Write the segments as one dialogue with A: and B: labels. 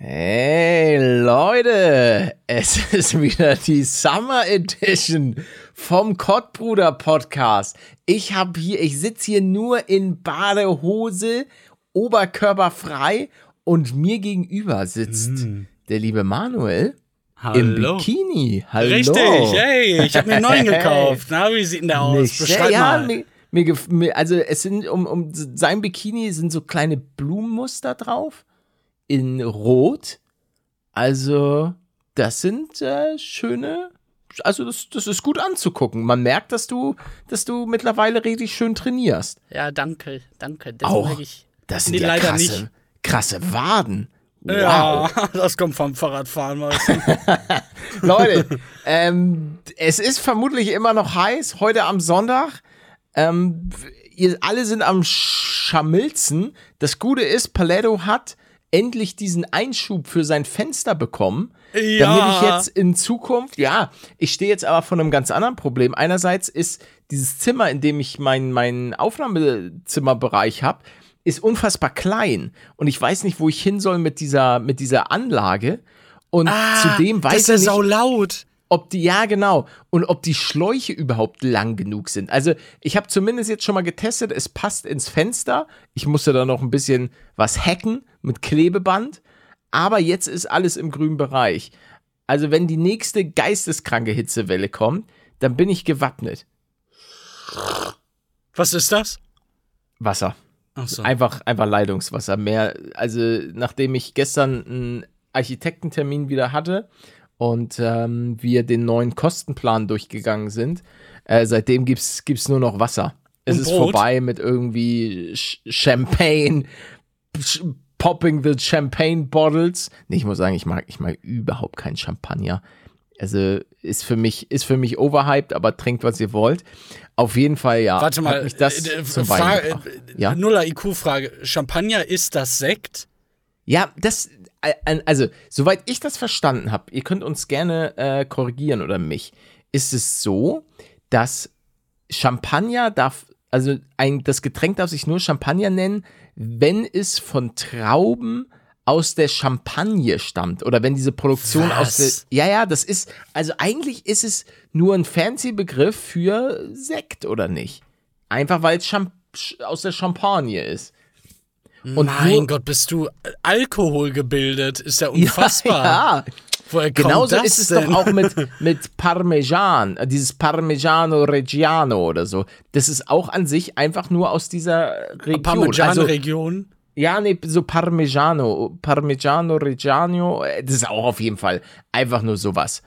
A: Hey Leute, es ist wieder die Summer Edition vom Kottbruder Podcast. Ich habe hier, ich sitze hier nur in Badehose, oberkörperfrei und mir gegenüber sitzt mm. der liebe Manuel. Hallo. Im Bikini. Hallo.
B: Richtig, hey, ich habe mir einen neuen gekauft. Na, wie sieht denn der aus? Nicht Beschreib mal. Ja,
A: mir, mir, also es sind um, um sein Bikini sind so kleine Blumenmuster drauf in Rot. Also, das sind äh, schöne. Also, das, das ist gut anzugucken. Man merkt, dass du, dass du mittlerweile richtig schön trainierst.
B: Ja, danke, danke.
A: Das Auch, ich, das sind nee, ja leider krasse, nicht. krasse Waden.
B: Wow. Ja, das kommt vom Fahrradfahren.
A: Leute, ähm, es ist vermutlich immer noch heiß, heute am Sonntag. Ähm, ihr alle sind am Schamilzen. Das Gute ist, Paletto hat endlich diesen Einschub für sein Fenster bekommen, ja. damit ich jetzt in Zukunft, ja, ich stehe jetzt aber vor einem ganz anderen Problem. Einerseits ist dieses Zimmer, in dem ich meinen mein Aufnahmezimmerbereich habe, ist unfassbar klein und ich weiß nicht, wo ich hin soll mit dieser mit dieser Anlage und ah, zudem weiß
B: das ist ja sau laut
A: ob die, ja genau, und ob die Schläuche überhaupt lang genug sind. Also ich habe zumindest jetzt schon mal getestet, es passt ins Fenster. Ich musste da noch ein bisschen was hacken mit Klebeband, aber jetzt ist alles im grünen Bereich. Also wenn die nächste geisteskranke Hitzewelle kommt, dann bin ich gewappnet.
B: Was ist das?
A: Wasser. So. Einfach, einfach Leitungswasser. Mehr, also nachdem ich gestern einen Architektentermin wieder hatte, und ähm, wir den neuen Kostenplan durchgegangen sind, äh, seitdem gibt es nur noch Wasser. Es und ist Brot? vorbei mit irgendwie Ch Champagne, Ch Popping the Champagne Bottles. Nee, ich muss sagen, ich mag, ich mag überhaupt keinen Champagner. Also ist für mich, ist für mich overhyped, aber trinkt, was ihr wollt. Auf jeden Fall, ja.
B: Warte mal, mich das äh, zum Frage, äh, ja? Nuller IQ-Frage. Champagner ist das Sekt?
A: Ja, das, also, soweit ich das verstanden habe, ihr könnt uns gerne äh, korrigieren oder mich, ist es so, dass Champagner darf, also ein, das Getränk darf sich nur Champagner nennen, wenn es von Trauben aus der Champagne stammt oder wenn diese Produktion Was? aus der. Ja, ja, das ist. Also eigentlich ist es nur ein fancy Begriff für Sekt, oder nicht? Einfach weil es aus der Champagne ist.
B: Und mein Gott, bist du Alkohol gebildet? Ist ja unfassbar. Ja, ja.
A: Woher Genauso ist es denn? doch auch mit, mit Parmesan, äh, dieses Parmigiano Reggiano oder so. Das ist auch an sich einfach nur aus dieser Region.
B: Parmigiano-Region? Also,
A: ja, nee, so Parmigiano, Parmigiano Reggiano, äh, das ist auch auf jeden Fall einfach nur sowas.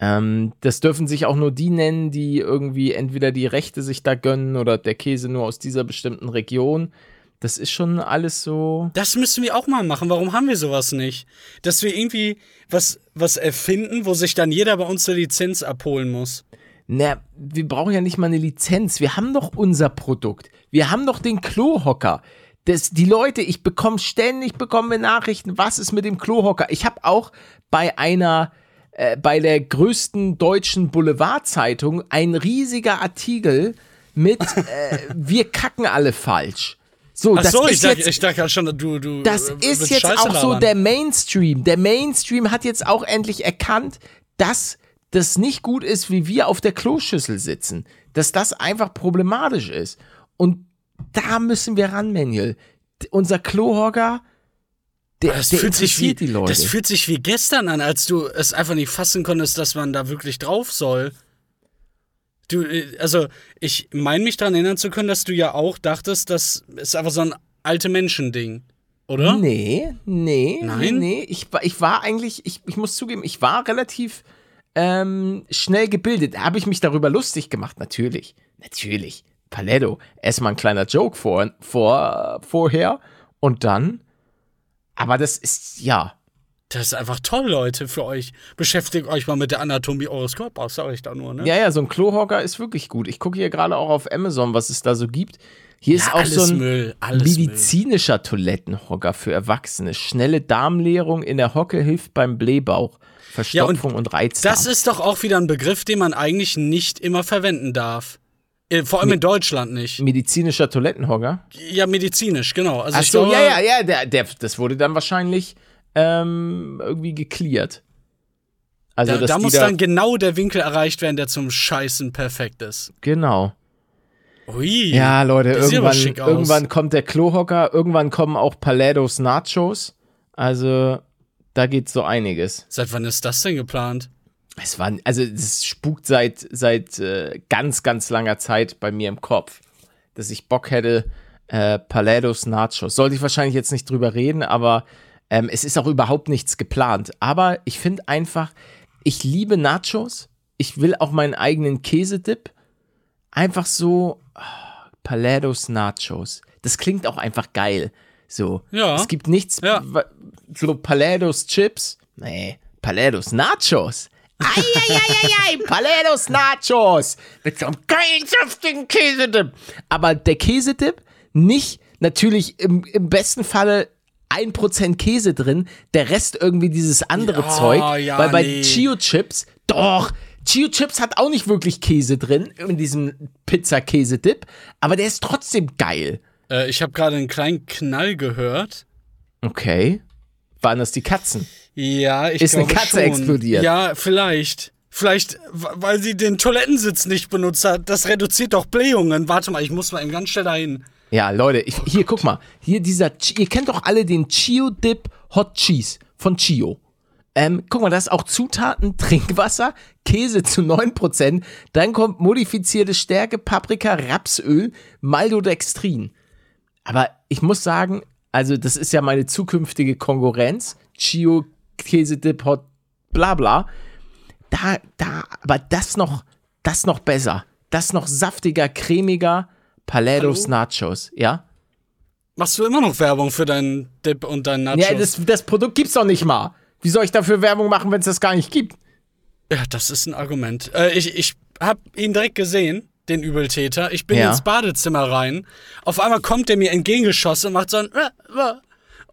A: Ähm, das dürfen sich auch nur die nennen, die irgendwie entweder die Rechte sich da gönnen oder der Käse nur aus dieser bestimmten Region. Das ist schon alles so.
B: Das müssen wir auch mal machen. Warum haben wir sowas nicht? Dass wir irgendwie was, was erfinden, wo sich dann jeder bei uns eine Lizenz abholen muss.
A: Na, wir brauchen ja nicht mal eine Lizenz. Wir haben doch unser Produkt. Wir haben doch den Klohocker. Das, die Leute, ich bekomme ständig bekomme Nachrichten, was ist mit dem Klohocker? Ich habe auch bei einer, äh, bei der größten deutschen Boulevardzeitung ein riesiger Artikel mit, äh, wir kacken alle falsch. So,
B: Ach
A: das
B: so,
A: ist
B: ich, dachte, ich dachte schon, du, du.
A: Das ist jetzt Scheiße auch labern. so der Mainstream. Der Mainstream hat jetzt auch endlich erkannt, dass das nicht gut ist, wie wir auf der Kloschüssel sitzen. Dass das einfach problematisch ist. Und da müssen wir ran, Manuel. Unser Klohogger, der, das der fühlt sich
B: wie,
A: die Leute.
B: Das fühlt sich wie gestern an, als du es einfach nicht fassen konntest, dass man da wirklich drauf soll. Du, äh, also, ich meine mich daran erinnern zu können, dass du ja auch dachtest, das ist einfach so ein alte Menschen-Ding, oder?
A: Nee, nee, Nein? nee. Ich, ich war eigentlich, ich, ich muss zugeben, ich war relativ ähm, schnell gebildet. Habe ich mich darüber lustig gemacht? Natürlich. Natürlich. Paletto. Erstmal ein kleiner Joke vor, vor, vorher und dann. Aber das ist, ja,
B: Das ist einfach toll, Leute, für euch. Beschäftigt euch mal mit der Anatomie eures Körpers, sag ich da nur, ne?
A: Ja, ja, so ein Klohocker ist wirklich gut. Ich gucke hier gerade auch auf Amazon, was es da so gibt. Hier ist
B: Ja,
A: auch
B: alles
A: so ein
B: Müll,
A: medizinischer Toilettenhocker für Erwachsene. Schnelle Darmleerung in der Hocke hilft beim Blähbauch, Verstopfung und, Reizdarm.
B: Das ist doch auch wieder ein Begriff, den man eigentlich nicht immer verwenden darf. Äh, Vor allem in Deutschland nicht.
A: medizinischer Toilettenhocker.
B: Ja, medizinisch, genau. Also
A: Ach so,
B: glaube,
A: ja, ja, ja, der, der, das wurde dann wahrscheinlich ähm, irgendwie geklärt. Also,
B: Da, da muss
A: da,
B: dann genau der Winkel erreicht werden, der zum Scheißen perfekt ist.
A: genau.
B: Ui.
A: Ja, Leute, irgendwann, irgendwann kommt der Klohocker, irgendwann kommen auch Palados Nachos. Also, da geht so einiges.
B: Seit wann ist das denn geplant?
A: Es war, also es spukt seit, seit äh, ganz, ganz langer Zeit bei mir im Kopf, dass ich Bock hätte, äh, Palados Nachos. Sollte ich wahrscheinlich jetzt nicht drüber reden, aber ähm, es ist auch überhaupt nichts geplant. Aber ich finde einfach, ich liebe Nachos. Ich will auch meinen eigenen Käsedip. Einfach so ah, Palados Nachos. Das klingt auch einfach geil. So.
B: Ja.
A: Es gibt nichts,
B: Ja.
A: so Palados Chips. Nee, Palados Nachos. Eieieiei, Palados Nachos. Mit so einem geilen, saftigen Käsedip. Aber der Käsedip nicht, natürlich im, im besten Falle 1% Käse drin, der Rest irgendwie dieses andere
B: Ja,
A: Zeug.
B: ja,
A: weil bei
B: nee.
A: Chio Chips, doch, Chio Chips hat auch nicht wirklich Käse drin, in diesem Pizza-Käse-Dip, aber der ist trotzdem geil.
B: Äh, ich habe gerade einen kleinen Knall gehört.
A: Okay. Waren das die Katzen?
B: Ja, ich
A: Ist eine
B: glaube
A: Katze
B: schon.
A: explodiert?
B: Ja, vielleicht. Vielleicht, weil sie den Toilettensitz nicht benutzt hat. Das reduziert doch Blähungen. Warte mal, ich muss mal eben ganz schnell dahin.
A: Ja, Leute, ich, hier, guck mal. Hier dieser, ihr kennt doch alle den Chio Dip Hot Cheese von Chio. Ähm, guck mal, da ist auch Zutaten, Trinkwasser, Käse zu 9%, dann kommt modifizierte Stärke, Paprika, Rapsöl, Maltodextrin. Aber ich muss sagen, also das ist ja meine zukünftige Konkurrenz, Chio Käsedip Hot bla bla. Da, da, aber das noch, das noch besser. Das noch saftiger, cremiger, Palados Nachos, ja?
B: Machst du immer noch Werbung für deinen Dip und deinen Nachos?
A: Ja, das, das Produkt gibt's doch nicht mal. Wie soll ich dafür Werbung machen, wenn es das gar nicht gibt?
B: Ja, das ist ein Argument. Äh, ich ich habe ihn direkt gesehen, den Übeltäter. Ich bin
A: Ja.
B: ins Badezimmer rein. Auf einmal kommt er mir entgegengeschossen und macht so ein.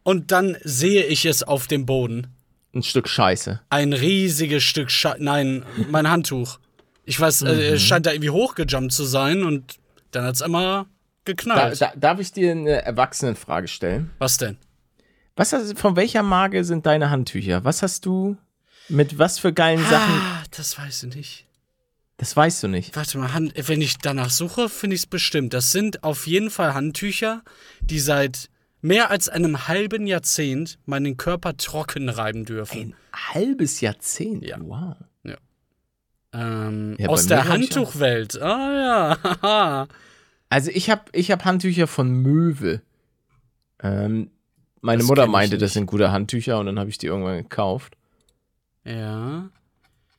B: Und dann sehe ich es auf dem Boden.
A: Ein Stück Scheiße.
B: Ein riesiges Stück Scheiße. Nein, mein Handtuch. Ich weiß, äh,
A: Mhm.
B: es scheint da irgendwie hochgejumpt zu sein und dann hat's einmal
A: Da,
B: geknallt.
A: da, darf ich dir eine Erwachsenenfrage stellen?
B: Was denn?
A: Was hast, von welcher Marke sind deine Handtücher? Was hast du mit was für geilen Sachen?
B: Ah, das weiß ich nicht.
A: Das weißt du nicht.
B: Warte mal, Hand, wenn ich danach suche, finde ich es bestimmt. Das sind auf jeden Fall Handtücher, die seit mehr als einem halben Jahrzehnt meinen Körper trocken reiben dürfen.
A: Ein halbes Jahrzehnt.
B: Ja.
A: Wow.
B: Ähm,
A: Ja,
B: aus der. Handtuchwelt. Ah ja.
A: Also ich habe ich hab Handtücher von Möwe. Ähm, meine
B: Das
A: Mutter meinte, das sind gute Handtücher und dann habe ich die irgendwann gekauft.
B: Ja.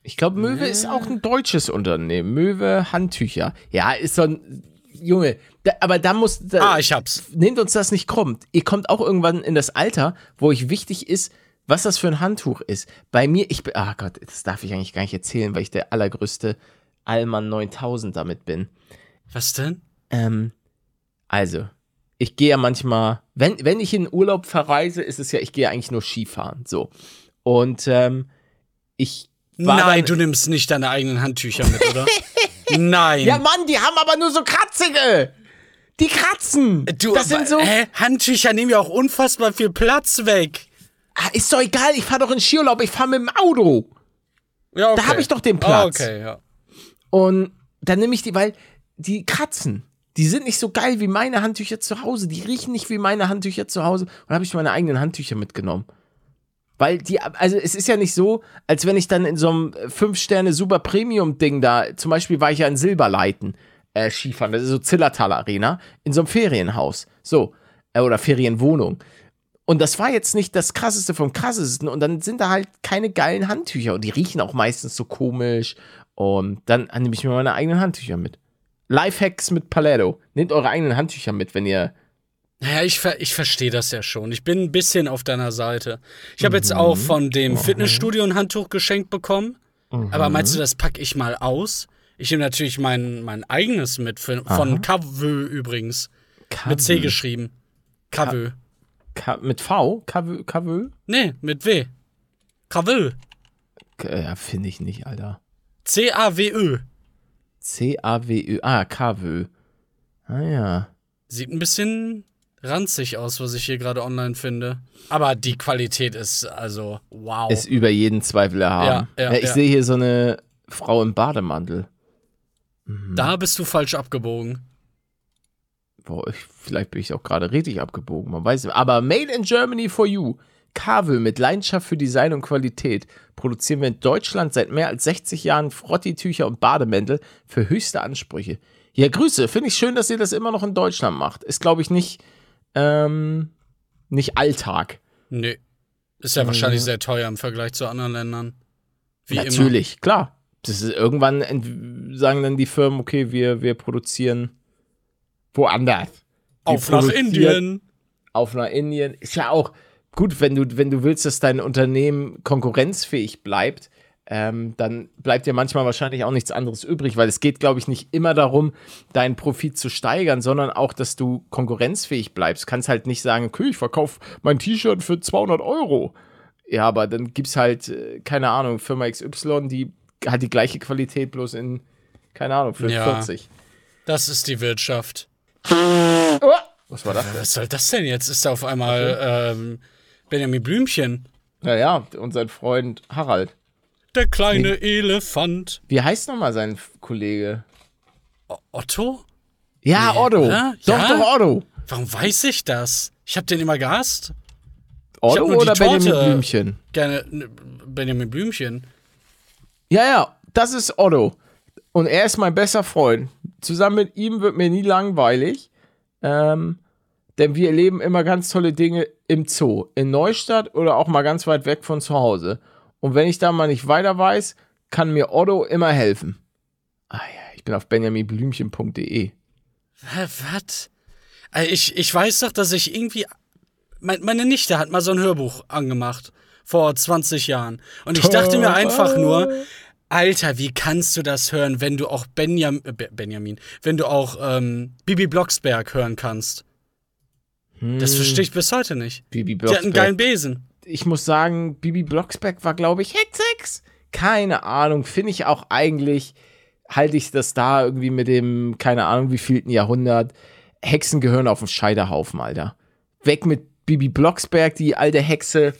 A: Ich glaube, Möwe ist auch ein deutsches Unternehmen. Möwe Handtücher. Ja, ist so ein Junge. Da, aber da muss. Da,
B: Ah, ich hab's.
A: nehmt uns das nicht krumm. Ihr kommt auch irgendwann in das Alter, wo euch wichtig ist, was das für ein Handtuch ist. Bei mir, ich bin, ah Gott, das darf ich eigentlich gar nicht erzählen, weil ich der allergrößte Allmann 9000 damit bin.
B: Was denn?
A: Ähm, also, ich gehe ja manchmal, wenn, wenn ich in Urlaub verreise, ist es ja, ich gehe eigentlich nur Skifahren, so. Und, ähm, ich war
B: Nein,
A: dann,
B: du nimmst nicht deine eigenen Handtücher mit, oder? Nein.
A: Ja, Mann, die haben aber nur so kratzige. Die kratzen.
B: du,
A: das sind so.
B: Hä? Handtücher nehmen ja auch unfassbar viel Platz weg.
A: Ah, ist doch egal, ich fahre doch in Skiurlaub, ich fahre mit dem Auto.
B: Ja, okay.
A: Da hab ich doch den
B: Ah,
A: Platz.
B: okay, ja.
A: Und dann nehme ich die, weil die kratzen. Die sind nicht so geil wie meine Handtücher zu Hause. Die riechen nicht wie meine Handtücher zu Hause. Und da habe ich meine eigenen Handtücher mitgenommen. Weil die, also es ist ja nicht so, als wenn ich dann in so einem 5-Sterne-Super-Premium-Ding da, zum Beispiel war ich ja in Silberleiten äh, Skifahren, das ist so Zillertal Arena, in so einem Ferienhaus. So, äh, oder Ferienwohnung. Und das war jetzt nicht das krasseste vom krassesten. Und dann sind da halt keine geilen Handtücher. Und die riechen auch meistens so komisch. Und dann nehme ich mir meine eigenen Handtücher mit. Lifehacks mit Paletto. Nehmt eure eigenen Handtücher mit, wenn ihr
B: Naja, ich, ver ich verstehe das ja schon. Ich bin ein bisschen auf deiner Seite. Ich habe jetzt auch von dem Fitnessstudio ein Handtuch geschenkt bekommen. Aber meinst du, das packe ich mal aus? Ich nehme natürlich mein, mein eigenes mit, für, von Kavö übrigens. Mit C
A: Kavö.
B: geschrieben. Kavö.
A: Ka mit V? Kavö?
B: Nee, mit W. Kavö.
A: Ja, finde ich nicht, Alter.
B: C-A-W-Ö.
A: C-A-W-Ö. Ah, Kavö. Ah ja.
B: Sieht ein bisschen ranzig aus, was ich hier gerade online finde. Aber die Qualität ist also wow.
A: Ist über jeden Zweifel erhaben.
B: Ja, ja,
A: ich
B: ja.
A: sehe hier so eine Frau im Bademantel.
B: da bist du falsch abgebogen.
A: Boah, ich, vielleicht bin ich auch gerade richtig abgebogen, man weiß nicht. Aber Made in Germany for You. Kavö mit Leidenschaft für Design und Qualität produzieren wir in Deutschland seit mehr als 60 Jahren Frottitücher und Bademäntel für höchste Ansprüche. Ja, Grüße. Finde ich schön, dass ihr das immer noch in Deutschland macht. Ist, glaube ich, nicht, ähm, nicht Alltag.
B: Nee. Ist ja wahrscheinlich sehr teuer im Vergleich zu anderen Ländern. Wie immer.
A: Natürlich, klar. Das ist, irgendwann sagen dann die Firmen, okay, wir, wir produzieren woanders. Wir
B: Auf nach Indien.
A: Auf nach Indien. Ist ja auch gut, wenn du, wenn du willst, dass dein Unternehmen konkurrenzfähig bleibt, ähm, dann bleibt dir manchmal wahrscheinlich auch nichts anderes übrig, weil es geht, glaube ich, nicht immer darum, deinen Profit zu steigern, sondern auch, dass du konkurrenzfähig bleibst. Du kannst halt nicht sagen, okay, ich verkaufe mein T-Shirt für 200 Euro. Ja, aber dann gibt's halt, äh, keine Ahnung, Firma XY, die hat die gleiche Qualität, bloß in, keine Ahnung, für
B: Ja.
A: 40.
B: Das ist die Wirtschaft.
A: Was war das?
B: Was soll das denn jetzt? Ist da auf einmal ähm, Benjamin Blümchen?
A: Naja, und sein Freund Harald.
B: Der kleine Elefant.
A: Wie heißt nochmal sein Kollege?
B: Otto?
A: Ja,
B: Nee,
A: Otto.
B: oder?
A: Doch,
B: Ja?
A: doch, Otto.
B: Warum weiß ich das? Ich hab den immer gehasst.
A: Otto oder Benjamin
B: Torte.
A: Blümchen?
B: Gerne ne, Benjamin Blümchen.
A: Ja, ja, das ist Otto. Und er ist mein bester Freund. Zusammen mit ihm wird mir nie langweilig. Ähm, denn wir erleben immer ganz tolle Dinge im Zoo. In Neustadt oder auch mal ganz weit weg von zu Hause. Und wenn ich da mal nicht weiter weiß, kann mir Otto immer helfen. Ah ja, ich bin auf benjaminblümchen.de.
B: Was? Äh, Ich, ich weiß doch, dass ich irgendwie. Mein, meine Nichte hat mal so ein Hörbuch angemacht. Vor 20 Jahren. Und ich dachte mir einfach nur, Alter, wie kannst du das hören, wenn du auch Benjam, äh, Be- Benjamin, wenn du auch ähm, Bibi Blocksberg hören kannst? Das verstehe ich bis heute nicht.
A: Bibi
B: Die hat einen
A: Blocksberg.
B: geilen Besen.
A: ich muss sagen, Bibi Blocksberg war, glaube ich, Hexex. Keine Ahnung, finde ich auch eigentlich, halte ich das da irgendwie mit dem, keine Ahnung, wie vielten Jahrhundert. Hexen gehören auf den Scheiterhaufen, Alter. Weg mit Bibi Blocksberg, die alte Hexe.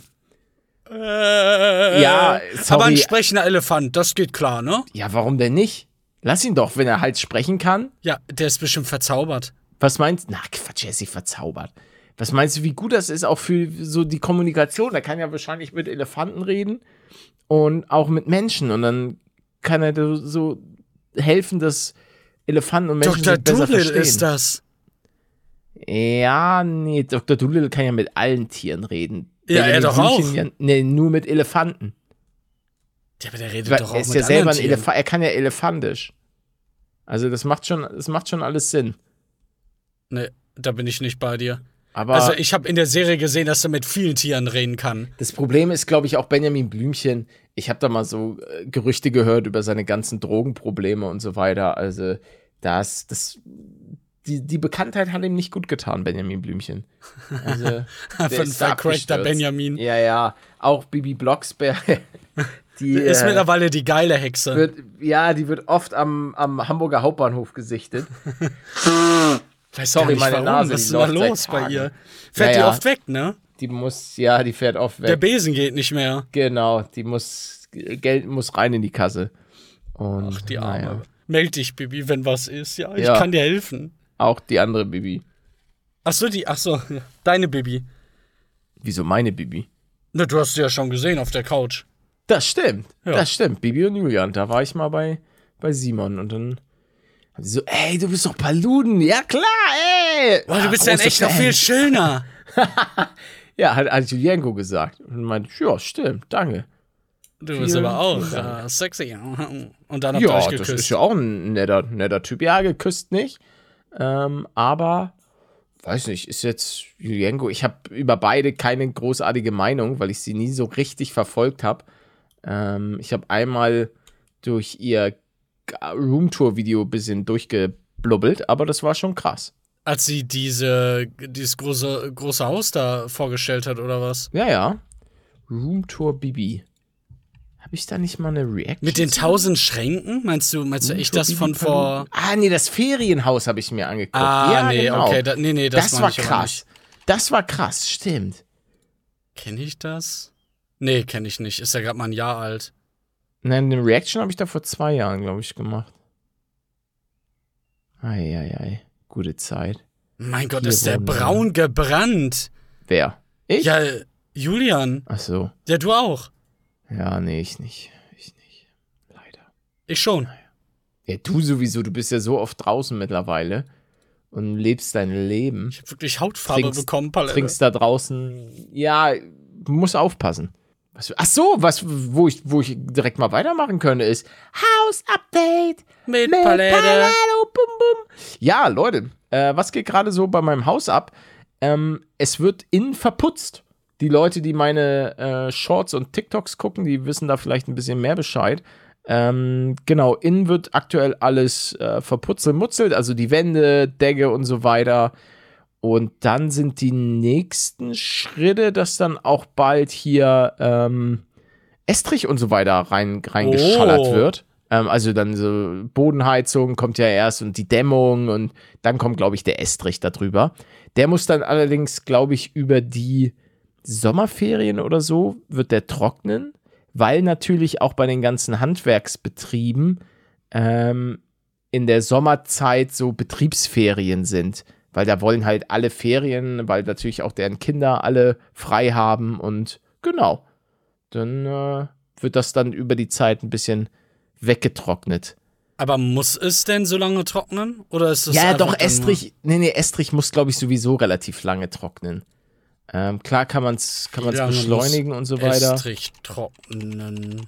B: Äh,
A: Ja, sorry.
B: Aber ein sprechender Elefant, das geht klar, ne?
A: Ja, warum denn nicht? Lass ihn doch, wenn er halt sprechen kann.
B: Ja, der ist bestimmt verzaubert.
A: Was meinst du? Na, Quatsch, er ist nicht verzaubert. Was meinst du, wie gut das ist auch für so die Kommunikation? Er kann ja wahrscheinlich mit Elefanten reden und auch mit Menschen und dann kann er so- helfen, dass Elefanten und Menschen
B: Dr.
A: sich besser
B: Doolittle
A: verstehen.
B: ist das.
A: Ja, nee, Dr. Doolittle kann ja mit allen Tieren reden.
B: Ja, er doch auch.
A: Ja, nee, nur mit Elefanten.
B: Ja, aber der redet
A: Weil
B: doch auch
A: er ist
B: mit
A: ja selber ein. Elefant, er kann ja elefantisch. Also das macht schon, das macht schon alles Sinn.
B: Nee, da bin ich nicht bei dir.
A: Aber
B: Also ich habe in der Serie gesehen, dass er mit vielen Tieren reden kann.
A: Das Problem ist, glaube ich, auch Benjamin Blümchen. Ich habe da mal so äh, Gerüchte gehört über seine ganzen Drogenprobleme und so weiter. Also, das, das, die, die Bekanntheit hat ihm nicht gut getan, Benjamin Blümchen. Also, der
B: Von vercrackter. Benjamin.
A: Ja, ja. Auch Bibi Blocksberg. Die
B: Ist
A: äh,
B: mittlerweile die geile Hexe.
A: wird, ja, die wird oft am, am Hamburger Hauptbahnhof gesichtet.
B: Weiß
A: sorry,
B: nicht
A: meine
B: warum.
A: Nase,
B: Was ist denn da los bei ihr? Fährt
A: Ja,
B: die
A: ja.
B: oft weg, ne?
A: Die muss, ja, die fährt oft
B: Der
A: weg.
B: Besen geht nicht mehr.
A: Genau, die muss, Geld muss rein in die Kasse. Und,
B: Ach, die Arme.
A: naja.
B: Meld dich, Bibi, wenn was ist. Ja, ich
A: Ja.
B: kann dir helfen.
A: Auch die andere Bibi.
B: Ach so, die, ach so, ja. deine Bibi.
A: Wieso meine Bibi?
B: Na, du hast sie ja schon gesehen auf der Couch.
A: Das stimmt.
B: Ja.
A: Das stimmt. Bibi und Julian. Da war ich mal bei, bei Simon und dann hat sie so, ey, du bist doch Paluden. Ja, klar, ey.
B: Boah, du bist ja echt noch viel schöner.
A: Ja, hat, hat Julienko gesagt. Und meinte, ja, stimmt, danke.
B: Du bist
A: Vielen,
B: aber auch äh, sexy. Und dann habt ihr
A: Ja,
B: euch
A: das
B: geküsst.
A: ist ja auch ein netter, netter Typ. Ja, geküsst nicht. Ähm, aber weiß nicht, ist jetzt Julienko. Ich habe über beide keine großartige Meinung, weil ich sie nie so richtig verfolgt habe. Ähm, ich habe einmal durch ihr Roomtour-Video ein bisschen durchgeblubbelt, aber das war schon krass.
B: Als sie diese, dieses große, große Haus da vorgestellt hat, oder was?
A: Ja, ja. Roomtour Bibi. Habe ich da nicht mal eine Reaction?
B: Mit den tausend Schränken? Meinst du, meinst du echt das von vor.
A: Ah, nee, das Ferienhaus habe ich mir angeguckt.
B: Ah,
A: ja,
B: nee,
A: genau.
B: okay. Da, nee, nee, das,
A: Das, war krass. Das war krass, stimmt.
B: Kenne ich das? Nee, kenne ich nicht. Ist ja gerade mal ein Jahr alt.
A: Nein, eine Reaction habe ich da vor zwei Jahren, glaube ich, gemacht. Eieiei, gute Zeit.
B: Mein Gott,
A: Hier
B: ist der braun gebrannt.
A: Wer? Ich?
B: Ja, Julian.
A: Ach so.
B: Ja, du auch.
A: Ja, nee, ich nicht. Ich nicht. Leider.
B: Ich schon.
A: Ja, du sowieso, du bist ja so oft draußen mittlerweile und lebst dein Leben.
B: Ich habe wirklich Hautfarbe
A: Trinkst-
B: bekommen, Palette.
A: Trinkst da draußen. Ja, du musst aufpassen. Was, ach so, was, wo ich, wo ich direkt mal weitermachen könnte, ist House Update
B: Mit
A: mit
B: Palette.
A: Palette, bum, bum. Ja, Leute, äh, was geht gerade so bei meinem Haus ab? Ähm, es wird innen verputzt. Die Leute, die meine äh, Shorts und TikToks gucken, die wissen da vielleicht ein bisschen mehr Bescheid. Ähm, genau, innen wird aktuell alles äh, verputzelt, mutzelt, also die Wände, Decke und so weiter. Und dann sind die nächsten Schritte, dass dann auch bald hier ähm, Estrich und so weiter rein, reingeschallert
B: Oh.
A: wird. Ähm, also dann so Bodenheizung kommt ja erst und die Dämmung und dann kommt, glaube ich, der Estrich darüber. Der muss dann allerdings, glaube ich, über die Sommerferien oder so wird der trocknen, weil natürlich auch bei den ganzen Handwerksbetrieben ähm, in der Sommerzeit so Betriebsferien sind, weil da wollen halt alle Ferien, weil natürlich auch deren Kinder alle frei haben und genau, dann äh, wird das dann über die Zeit ein bisschen weggetrocknet.
B: Aber muss es denn so lange trocknen? Oder ist es
A: Ja, doch, Estrich, nee, nee, Estrich muss, glaube ich, sowieso relativ lange trocknen. Ähm, klar kann man es kann man's beschleunigen und so weiter.
B: Estrich trocknen.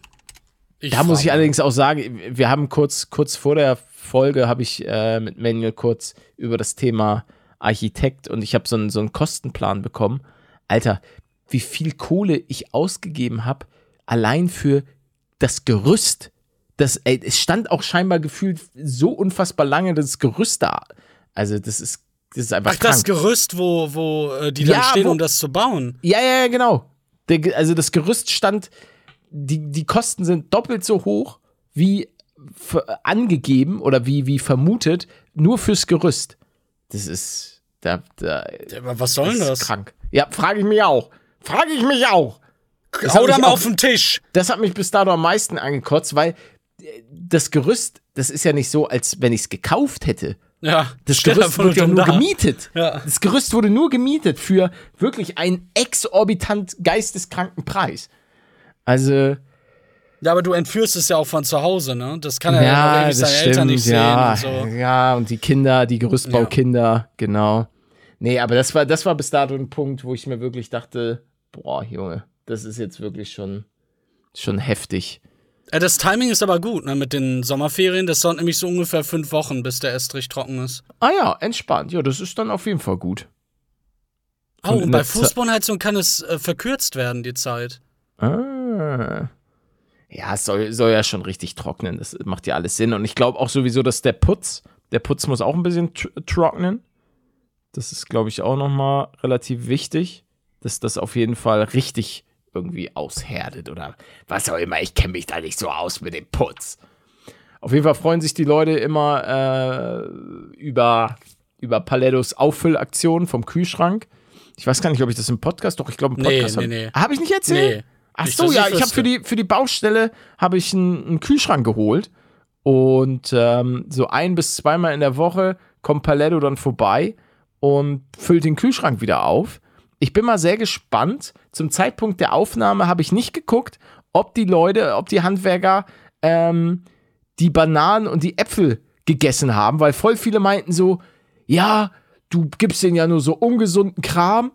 B: Ich
A: Da muss ich allerdings auch sagen, wir haben kurz, kurz vor der Folge, habe ich äh, mit Manuel kurz über das Thema Architekt und ich habe so einen, so einen Kostenplan bekommen. Alter, wie viel Kohle ich ausgegeben habe, allein für das Gerüst. Das, ey, es stand auch scheinbar gefühlt so unfassbar lange das Gerüst da. Also, das ist, das ist einfach
B: Ach, das
A: krank.
B: Gerüst, wo, wo äh, die dann
A: Ja,
B: stehen,
A: wo-
B: um das zu bauen.
A: Ja, ja, ja, genau. Der, also das Gerüst stand, die, die Kosten sind doppelt so hoch wie angegeben oder wie, wie vermutet, nur fürs Gerüst. Das ist, da, da,
B: Aber was soll
A: das
B: denn
A: ist
B: das?
A: krank. Ja, frage ich mich auch. Frage ich mich auch. Das
B: Hau da mal
A: auch-
B: auf den Tisch.
A: Das hat mich bis dato am meisten angekotzt, weil äh, das Gerüst, das ist ja nicht so, als wenn ich es gekauft hätte.
B: Ja,
A: Das Gerüst wurde ja nur
B: da.
A: gemietet.
B: Ja.
A: Das Gerüst wurde nur gemietet für wirklich einen exorbitant geisteskranken Preis. Also,
B: Ja, aber du entführst es ja auch von zu Hause, ne? Das kann er ja, noch ewig seine Eltern nicht
A: ja,
B: sehen und so.
A: ja, und die Kinder, die Gerüstbaukinder, genau. Nee, aber das war, das war bis dato ein Punkt, wo ich mir wirklich dachte, boah, Junge, das ist jetzt wirklich schon, schon heftig.
B: Das Timing ist aber gut, ne? Mit den Sommerferien. Das dauert nämlich so ungefähr fünf Wochen, bis der Estrich trocken ist.
A: Ah ja, entspannt. Ja, das ist dann auf jeden Fall gut.
B: Oh,
A: Und
B: und bei Fußbodenheizung kann es äh, verkürzt werden, die Zeit.
A: Ah. Ja, es soll, soll ja schon richtig trocknen. Das macht ja alles Sinn. Und ich glaube auch sowieso, dass der Putz, der Putz muss auch ein bisschen tr trocknen. Das ist, glaube ich, auch nochmal relativ wichtig, dass das auf jeden Fall richtig irgendwie aushärtet oder was auch immer. Ich kenne mich da nicht so aus mit dem Putz. Auf jeden Fall freuen sich die Leute immer äh, über, über Palettos Auffüllaktion vom Kühlschrank. Ich weiß gar nicht, ob ich das im Podcast, doch ich glaube im
B: Nee,
A: Podcast
B: nee,
A: hab-
B: nee.
A: Habe ich nicht erzählt?
B: Nee.
A: Ach so, ja,
B: ich
A: ich habe für die, für die Baustelle habe ich einen, einen Kühlschrank geholt und ähm, so ein bis zweimal in der Woche kommt Paletto dann vorbei und füllt den Kühlschrank wieder auf. Ich bin mal sehr gespannt. Zum Zeitpunkt der Aufnahme habe ich nicht geguckt, ob die Leute, ob die Handwerker ähm, die Bananen und die Äpfel gegessen haben, weil voll viele meinten so, ja, du gibst denen ja nur so ungesunden Kram,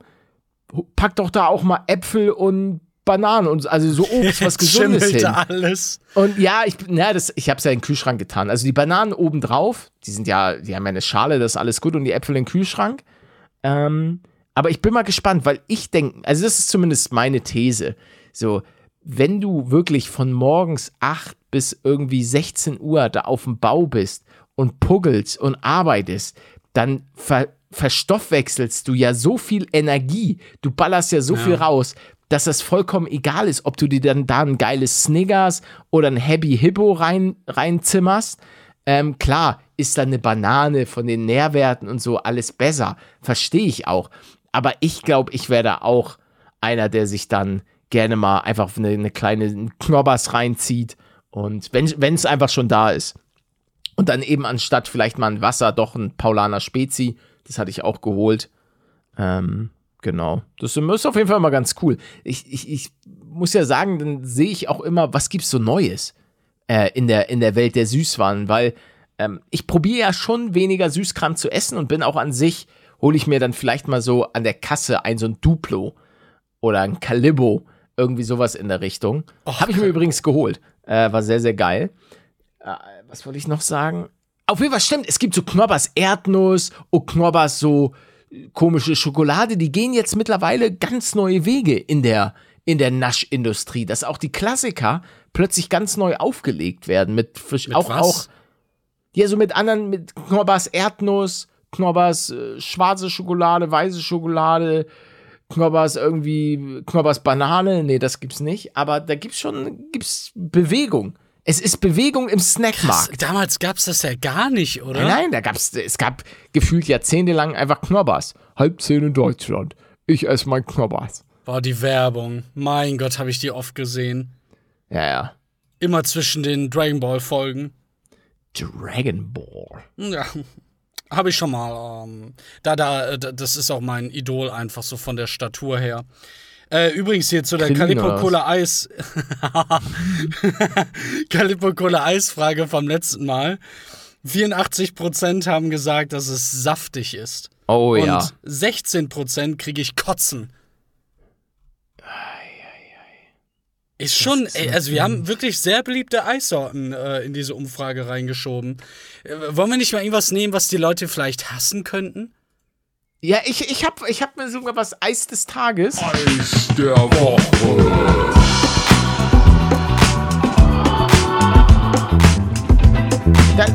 A: pack doch da auch mal Äpfel und Bananen und also so Obst, was Gesundes hin.
B: Alles.
A: Und ja, ich, na, das, ich habe es ja in den Kühlschrank getan. Also die Bananen oben drauf, die sind ja, die haben ja eine Schale, das ist alles gut und die Äpfel in den Kühlschrank. Ähm, aber ich bin mal gespannt, weil ich denke, also das ist zumindest meine These. So, wenn du wirklich von morgens 8 bis irgendwie 16 Uhr da auf dem Bau bist und puggelst und arbeitest, dann ver verstoffwechselst du ja so viel Energie, du ballerst ja so
B: Ja.
A: viel raus, dass das vollkommen egal ist, ob du dir dann da ein geiles Snickers oder ein Happy Hippo rein, reinzimmerst. Ähm, klar, ist dann eine Banane von den Nährwerten und so alles besser. Verstehe ich auch. Aber ich glaube, ich wäre da auch einer, der sich dann gerne mal einfach eine, eine kleine Knobbers reinzieht. Und wenn es einfach schon da ist. Und dann eben anstatt vielleicht mal ein Wasser, doch ein Paulaner Spezi. Das hatte ich auch geholt. Ähm, genau. Das ist auf jeden Fall mal ganz cool. Ich, ich, ich muss ja sagen, dann sehe ich auch immer, was gibt's so Neues äh, in, der, in der Welt der Süßwaren, weil ähm, ich probiere ja schon weniger Süßkram zu essen und bin auch an sich, hole ich mir dann vielleicht mal so an der Kasse ein so ein Duplo oder ein Calibbo, irgendwie sowas in der Richtung. Habe ich mir übrigens geholt. Äh, war sehr, sehr geil. Äh, was wollte ich noch sagen? Auf jeden Fall stimmt, es gibt so Knobbers Erdnuss und Knobbers so äh, komische Schokolade, die gehen jetzt mittlerweile ganz neue Wege in der, in der Naschindustrie, dass auch die Klassiker plötzlich ganz neu aufgelegt werden mit, frisch,
B: Mit
A: auch,
B: was?
A: auch, ja, so mit anderen, mit Knobbers Erdnuss, Knobbers äh, schwarze Schokolade, weiße Schokolade, Knobbers irgendwie, Knobbers Banane, nee, das gibt's nicht, aber da gibt's schon, gibt's Bewegung. Es ist Bewegung im Snackmarkt.
B: Das, damals gab's das ja gar nicht, oder?
A: Nein, nein, da gab's, es gab gefühlt jahrzehntelang einfach Knobbers. Halb zehn in Deutschland. Ich esse mein Knobbers.
B: Boah, die Werbung. Mein Gott, habe ich die oft gesehen.
A: Ja, ja.
B: Immer zwischen den Dragon Ball Folgen.
A: Dragon Ball.
B: Ja, habe ich schon mal. Ähm, da, da, äh, da, das ist auch mein Idol einfach so von der Statur her. Äh, übrigens hier zu der Calippo
A: was?
B: Cola Eis. Calippo Cola Eis Frage vom letzten Mal. 84% haben gesagt, dass es saftig ist.
A: Oh
B: Und
A: ja.
B: 16% kriege ich Kotzen. Ist schon, ey, also wir haben wirklich sehr beliebte Eissorten äh, in diese Umfrage reingeschoben. Äh, wollen wir nicht mal irgendwas nehmen, was die Leute vielleicht hassen könnten?
A: Ja, ich, ich hab, ich hab mir sogar was Eis des Tages.
C: Eis der Woche.
A: Da,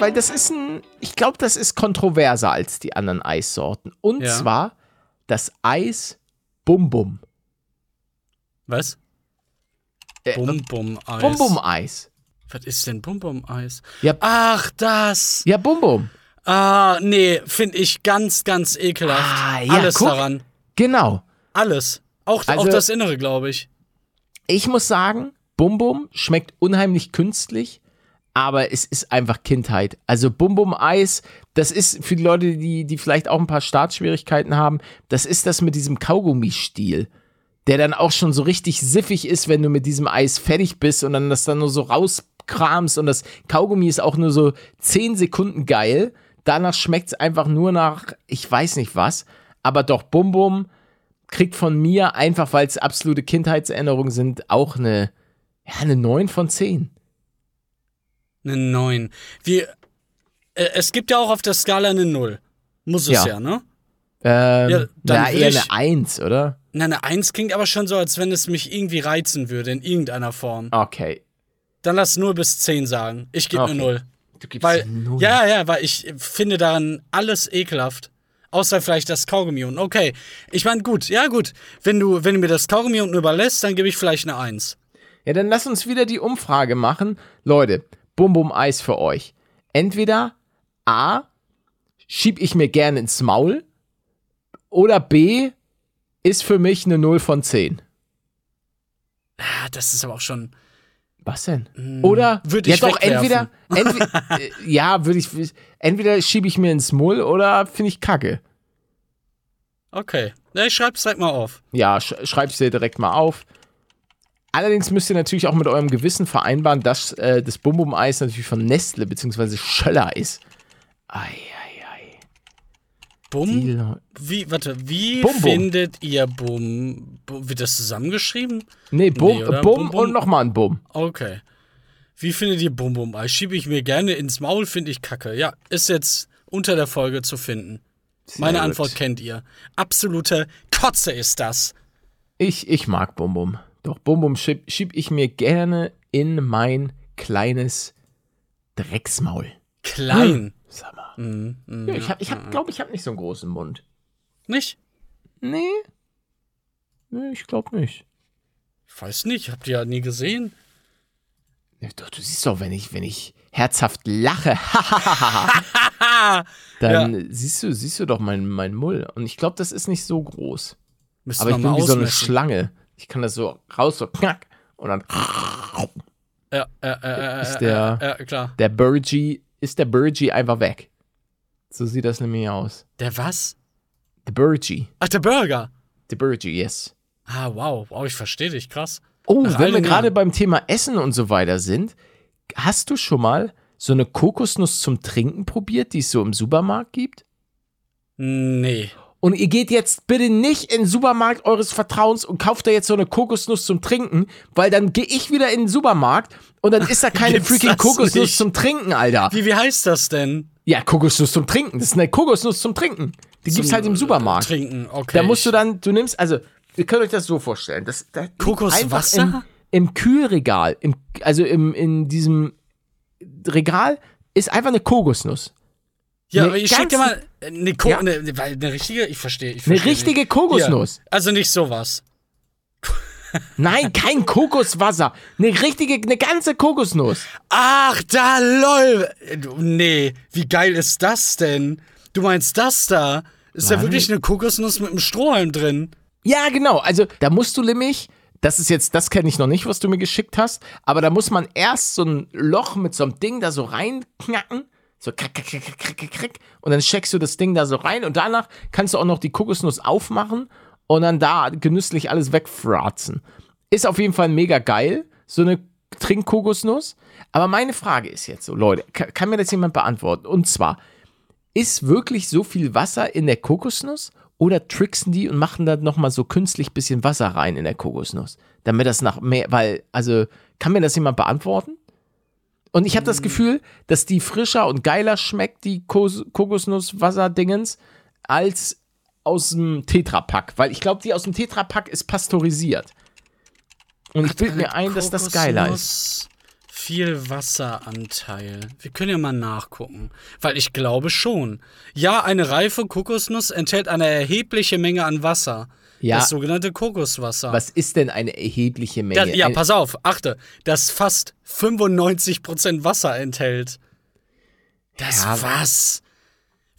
A: weil das ist ein, ich glaube, das ist kontroverser als die anderen Eissorten. Und
B: Ja.
A: zwar das Eis Bum Bum.
B: Was?
A: Äh,
B: Bum Bum Eis.
A: Bum Bum Eis.
B: Was ist denn Bum Bum Eis?
A: Ja,
B: Ach, das.
A: ja Bum Bum.
B: Ah, nee, finde ich ganz, ganz ekelhaft.
A: Ah, ja,
B: Alles
A: guck.
B: daran.
A: Genau.
B: Alles. Auch, auch
A: Also-
B: das Innere, glaube ich.
A: Ich muss sagen, Bum Bum schmeckt unheimlich künstlich, aber es ist einfach Kindheit. Also Bum Bum Eis, das ist für die Leute, die, die vielleicht auch ein paar Startschwierigkeiten haben, das ist das mit diesem Kaugummi-Stiel, der dann auch schon so richtig siffig ist, wenn du mit diesem Eis fertig bist und dann das dann nur so rauskramst und das Kaugummi ist auch nur so 10 Sekunden geil. Danach schmeckt es einfach nur nach, ich weiß nicht was, aber doch Bum Bum kriegt von mir einfach, weil es absolute Kindheitserinnerungen sind, auch eine, ja, eine 9 von 10.
B: Eine 9. Wie, äh, es gibt ja auch auf der Skala eine 0. Muss es ja,
A: Ja.
B: ne?
A: Ähm,
B: Ja, dann will
A: eher
B: ich-
A: eine 1, oder?
B: Na, eine 1 klingt aber schon so, als wenn es mich irgendwie reizen würde, in irgendeiner Form.
A: Okay.
B: Dann lass 0 bis 10 sagen. Ich gebe
A: Okay.
B: eine 0.
A: Du gibst
B: Weil,
A: eine Null.
B: ja, ja, weil ich finde daran alles ekelhaft. Außer vielleicht das Kaugummi unten. Okay, ich meine, gut, ja gut. Wenn du, wenn du mir das Kaugummi unten überlässt, dann gebe ich vielleicht eine 1.
A: Ja, dann lass uns wieder die Umfrage machen. Leute, Bum Bum Eis für euch. Entweder A, schieb ich mir gerne ins Maul, oder B, ist für mich eine 0 von 10.
B: Ah, das ist aber auch schon.
A: Was denn? Oder
B: Würd
A: ja
B: ich
A: doch
B: wegwerfen.
A: entweder, entweder äh, ja würde ich entweder schiebe ich mir ins Mull oder finde ich Kacke.
B: Okay. Ja, ich schreib's direkt mal auf.
A: Ja, sch schreib's dir direkt mal auf. Allerdings müsst ihr natürlich auch mit eurem Gewissen vereinbaren, dass äh, das Bum Bum Eis natürlich von Nestle bzw. Schöller ist. Ei, ei. Die
B: Bum.
A: Leu-
B: Wie, warte, wie
A: Bum Bum.
B: findet ihr Bum? Bu- Wird das zusammengeschrieben?
A: Nee, Bum,
B: Nee?
A: Bum,
B: Bum, Bum.
A: und nochmal ein Bum.
B: Okay. Wie findet ihr Bum Bum Eis? Schiebe ich mir gerne ins Maul, finde ich kacke. Ja, ist jetzt unter der Folge zu finden. Meine
A: gut.
B: Antwort kennt ihr. Absolute Kotze ist das.
A: Ich, ich mag Bum Bum. Doch Bum Bum schieb, schieb ich mir gerne in mein kleines Drecksmaul.
B: Klein.
A: Sag mal.
B: Mhm, mhm.
A: Ja, ich hab, ich hab, glaube, ich habe nicht so einen großen Mund.
B: Nicht?
A: Nee. Nee, ich glaube nicht.
B: Ich weiß nicht, habt ihr ja nie gesehen.
A: Ja, doch, du siehst doch, wenn ich, wenn ich herzhaft lache, dann siehst du, siehst du doch meinen mein Mull. Und ich glaube, das ist nicht so groß.
B: Müssten
A: Aber ich bin wie so eine. Schlange. Ich kann das so raus, so knack. Und dann
B: Ja, äh, äh,
A: Ist der-
B: äh, äh, klar.
A: der Burgie, ist der Burgie einfach weg. So sieht das nämlich aus.
B: Der was?
A: Der Burgie.
B: Ach, der Burger.
A: Der Burgie, yes.
B: Ah, wow. Wow, ich verstehe dich, krass.
A: Oh,
B: Nach
A: wenn wir gerade beim Thema Essen und so weiter sind, hast du schon mal so eine Kokosnuss zum Trinken probiert, die es so im Supermarkt gibt?
B: Nee.
A: Und ihr geht jetzt bitte nicht in den Supermarkt eures Vertrauens und kauft da jetzt so eine Kokosnuss zum Trinken, weil dann gehe ich wieder in den Supermarkt und dann ist da keine
B: Gibt's
A: freaking Kokosnuss
B: nicht?
A: zum Trinken, Alter.
B: Wie, wie heißt das denn?
A: Ja, Kokosnuss zum Trinken. Das ist eine Kokosnuss zum Trinken. Die gibt's
B: Zum,
A: halt im Supermarkt.
B: Trinken, okay.
A: Da musst du dann, du nimmst, also, ihr könnt euch das so vorstellen. Das, das
B: Kokoswasser?
A: Im, Im Kühlregal, im, also im, in diesem Regal ist einfach eine Kokosnuss.
B: Ja,
A: eine
B: aber ich schick dir mal eine, Ko
A: Ja.
B: eine, weil eine richtige, ich verstehe. Ich
A: Eine
B: verstehe
A: richtige
B: nicht.
A: Kokosnuss.
B: Hier. Also nicht sowas.
A: Nein, kein Kokoswasser. Eine richtige, eine ganze Kokosnuss.
B: Ach, da lol. Nee, wie geil ist das denn? Du meinst das da? Ist da
A: Nein.
B: wirklich eine Kokosnuss mit einem Strohhalm drin?
A: Ja, genau. Also da musst du nämlich, das ist jetzt, das kenne ich noch nicht, was du mir geschickt hast, aber da muss man erst so ein Loch mit so einem Ding da so reinknacken. So krack, krack, krack, krack, krack. Und dann steckst du das Ding da so rein und danach kannst du auch noch die Kokosnuss aufmachen und dann da genüsslich alles wegfratzen. Ist auf jeden Fall mega geil, so eine Trinkkokosnuss. Aber meine Frage ist jetzt so, Leute, kann, kann mir das jemand beantworten? Und zwar, ist wirklich so viel Wasser in der Kokosnuss oder tricksen die und machen da nochmal so künstlich bisschen Wasser rein in der Kokosnuss? Damit das nach mehr, weil, also, kann mir das jemand beantworten? Und ich habe das Gefühl, dass die frischer und geiler schmeckt, die Kos Kokosnuss-Wasser-Dingens, als aus dem Tetrapack. Weil ich glaube, die aus dem Tetrapack ist pasteurisiert. Und ich bilde mir ein, dass das geiler ist.
B: Viel Wasseranteil. Wir können ja mal nachgucken. Weil ich glaube schon. Ja, eine reife Kokosnuss enthält eine erhebliche Menge an Wasser.
A: Ja.
B: Das sogenannte Kokoswasser.
A: Was ist denn eine erhebliche Menge?
B: Das, ja,
A: Ein-
B: pass auf, achte, das fast 95% Wasser enthält. Das
A: Ja,
B: was?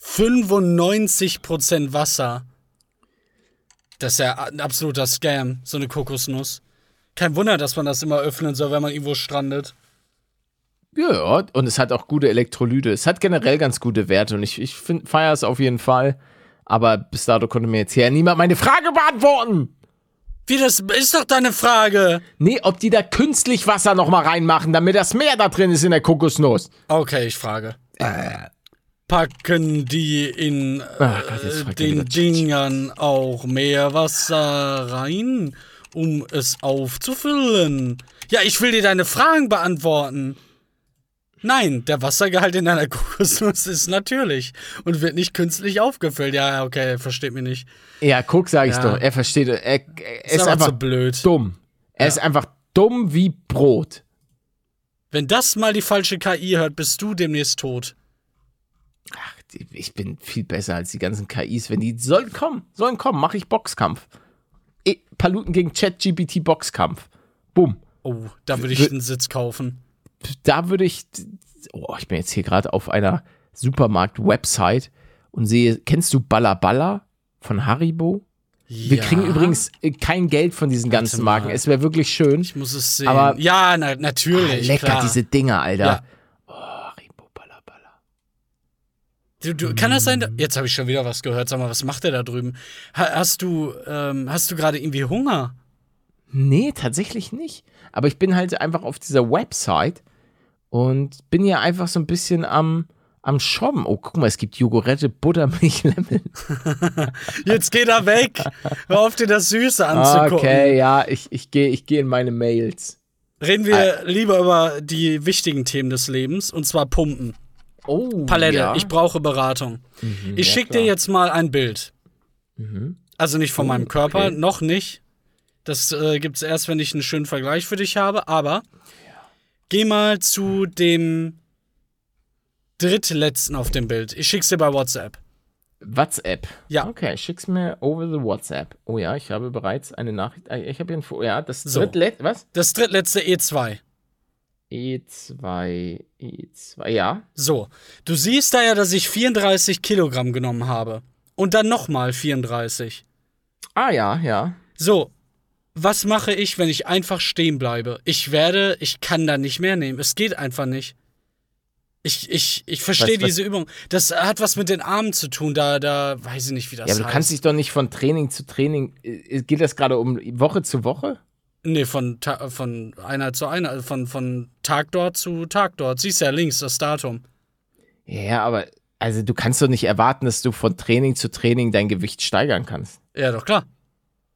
B: 95% Wasser. Das ist ja ein absoluter Scam, so eine Kokosnuss. Kein Wunder, dass man das immer öffnen soll, wenn man irgendwo strandet.
A: Ja, und es hat auch gute Elektrolyte. Es hat generell ganz gute Werte und ich, ich feiere es auf jeden Fall. Aber bis dato konnte mir jetzt hier niemand meine Frage beantworten.
B: Wie, das ist doch deine Frage.
A: Nee, ob die da künstlich Wasser nochmal reinmachen, damit das Meer da drin ist in der Kokosnuss.
B: Okay, ich frage. Packen die in
A: Ah Gott,
B: äh, den. Dingern auch mehr Wasser rein, um es aufzufüllen? Ja, ich will dir deine Fragen beantworten. Nein, der Wassergehalt in einer Kokosnuss ist natürlich und wird nicht künstlich aufgefüllt. Ja, okay, versteht mich nicht.
A: Ja, guck, sag ich
B: Ja.
A: doch. Er versteht, er, er
B: Ist,
A: ist einfach
B: so blöd.
A: dumm. Er ist einfach dumm wie Brot.
B: Wenn das mal die falsche KI hört, bist du demnächst tot.
A: Ach, ich bin viel besser als die ganzen KIs. Wenn die sollen kommen, sollen kommen, mache ich Boxkampf. Eh, Paluten gegen ChatGPT Boxkampf. Bumm.
B: Oh, da würde ich einen Sitz kaufen.
A: Da würde ich. Oh, ich bin jetzt hier gerade auf einer Supermarkt-Website und sehe, kennst du Balla Balla von Haribo? Wir
B: Ja.
A: kriegen übrigens äh, kein Geld von diesen ganzen
B: mal.
A: Marken. Es wäre wirklich schön.
B: Ich muss es sehen.
A: Aber-
B: ja, na,
A: Ah,
B: natürlich.
A: lecker,
B: klar.
A: diese Dinger, Alter.
B: Ja.
A: Oh, Haribo Balla Balla.
B: Du, du, kann das sein? Jetzt habe ich schon wieder was gehört. Sag mal, was macht der da drüben? Ha, hast du, ähm, hast du gerade irgendwie Hunger?
A: Nee, tatsächlich nicht. Aber ich bin halt einfach auf dieser Website und bin ja einfach so ein bisschen am, am Shoppen. Oh, guck mal, es gibt Jogurette, Buttermilch, Lemon.
B: Jetzt geht er weg. Hör auf, dir das Süße anzugucken.
A: Okay, ja, ich, ich gehe ich geh in meine Mails.
B: Reden wir lieber über die wichtigen Themen des Lebens, und zwar Pumpen.
A: Oh,
B: Palette,
A: ja.
B: ich brauche Beratung. ich
A: ja,
B: schicke dir jetzt mal ein Bild. Also nicht von
A: Oh,
B: meinem Körper,
A: okay.
B: noch nicht. Das äh, gibt es erst, wenn ich einen schönen Vergleich für dich habe, aber geh mal zu dem drittletzten auf dem Bild. Ich schick's dir bei WhatsApp.
A: WhatsApp.
B: Ja.
A: Okay, schick's mir over the WhatsApp. Oh ja, ich habe bereits eine Nachricht. äh, Ich habe hier ein Ja, das
B: So.
A: drittlet. Was?
B: Das drittletzte E E2.
A: E2. E2. Ja.
B: So, du siehst da ja, dass ich 34 Kilogramm genommen habe. Und dann nochmal 34.
A: Ah ja, ja.
B: So, was mache ich, wenn ich einfach stehen bleibe? Ich werde, ich kann da nicht mehr nehmen. Es geht einfach nicht. Ich, ich, ich verstehe
A: Was- was-
B: diese Übung. Das hat was mit den Armen zu tun. Da, da weiß ich nicht, wie das
A: Ja, aber du
B: heißt.
A: kannst dich doch nicht von Training zu Training. äh, Geht das gerade um Woche zu Woche?
B: Nee, von, von Einheit zu Einheit, also von, von Tag dort zu Tag dort. Siehst ja links das Datum.
A: Ja, aber also du kannst doch nicht erwarten, dass du von Training zu Training dein Gewicht steigern kannst.
B: Ja, doch klar.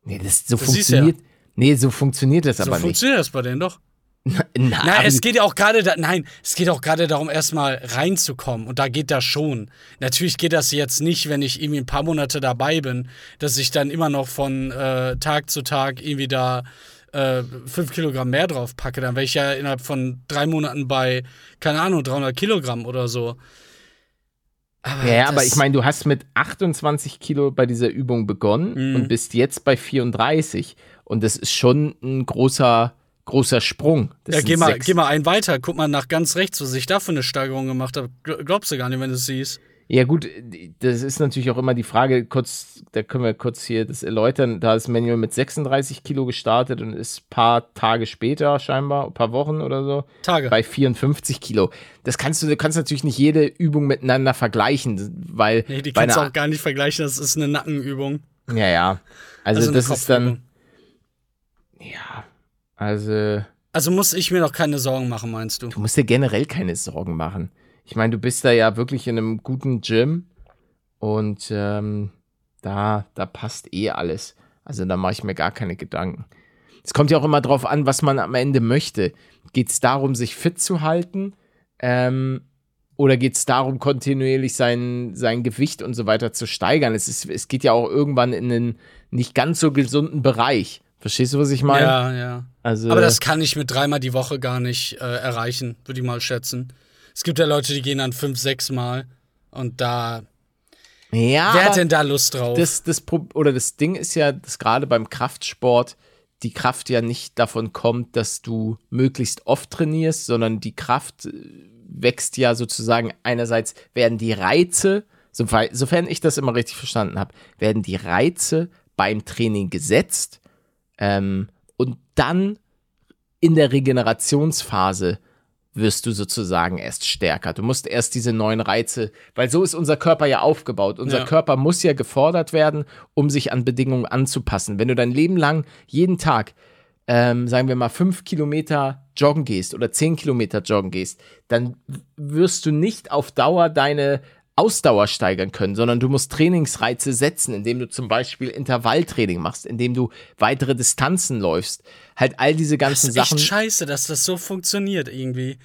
A: Nee, das so
B: Das du
A: funktioniert. Nee, so funktioniert das
B: So
A: aber nicht.
B: funktioniert das bei denen doch.
A: Na,
B: Nein,
A: aber
B: es geht ja auch gerade da, nein, es geht auch gerade darum, erstmal reinzukommen. Und da geht das schon. Natürlich geht das jetzt nicht, wenn ich irgendwie ein paar Monate dabei bin, dass ich dann immer noch von äh, Tag zu Tag irgendwie da äh, fünf Kilogramm mehr drauf packe. Dann wäre ich ja innerhalb von drei Monaten bei, keine Ahnung, 300 Kilogramm oder so. Aber
A: Ja, aber ich meine, du hast mit 28 Kilo bei dieser Übung begonnen
B: Mhm.
A: und bist jetzt bei 34. Und das ist schon ein großer, großer Sprung. Das
B: Ja, geh mal,
A: sechs-
B: geh mal einen weiter. Guck mal nach ganz rechts, was ich da für eine Steigerung gemacht habe. Gl- Glaubst du gar nicht, wenn du es siehst.
A: Ja, gut, das ist natürlich auch immer die Frage, kurz, da können wir kurz hier das erläutern. Da ist Manuel mit 36 Kilo gestartet und ist ein paar Tage später scheinbar, ein paar Wochen oder so,
B: Tage.
A: bei 54 Kilo. Das kannst du, du kannst natürlich nicht jede Übung miteinander vergleichen, weil
B: Nee, die kannst du auch gar nicht vergleichen. Das ist eine Nackenübung.
A: ja, ja. Also,
B: Also
A: das ist dann. Ja, also
B: Also muss ich mir noch keine Sorgen machen, meinst du?
A: du musst dir generell keine Sorgen machen. Ich meine, du bist da ja wirklich in einem guten Gym und ähm, da, da passt eh alles. Also da mache ich mir gar keine Gedanken. Es kommt ja auch immer drauf an, was man am Ende möchte. Geht es darum, sich fit zu halten? Ähm, oder geht es darum, kontinuierlich sein, sein Gewicht und so weiter zu steigern? Es, ist, es geht ja auch irgendwann in einen nicht ganz so gesunden Bereich. Verstehst du, was ich meine?
B: Ja, ja.
A: Also,
B: Aber das kann ich mit dreimal die Woche gar nicht äh, erreichen, würde ich mal schätzen. Es gibt ja Leute, die gehen dann fünf, sechs Mal und da.
A: ja,
B: wer hat denn da Lust drauf?
A: das, das, oder das Ding ist ja, dass gerade beim Kraftsport die Kraft ja nicht davon kommt, dass du möglichst oft trainierst, sondern die Kraft äh, wächst ja sozusagen einerseits werden die Reize, sofern ich das immer richtig verstanden habe, werden die Reize beim Training gesetzt ähm, und dann in der Regenerationsphase wirst du sozusagen erst stärker. Du musst erst diese neuen Reize, weil so ist unser Körper ja aufgebaut. Unser
B: Ja.
A: Körper muss ja gefordert werden, um sich an Bedingungen anzupassen. Wenn du dein Leben lang jeden Tag, ähm, sagen wir mal, fünf Kilometer joggen gehst oder zehn Kilometer joggen gehst, dann wirst du nicht auf Dauer deine Ausdauer steigern können, sondern du musst Trainingsreize setzen, indem du zum Beispiel Intervalltraining machst, indem du weitere Distanzen läufst. Halt all diese
B: das
A: ganzen
B: ist echt
A: Sachen.
B: scheiße, dass das so funktioniert irgendwie.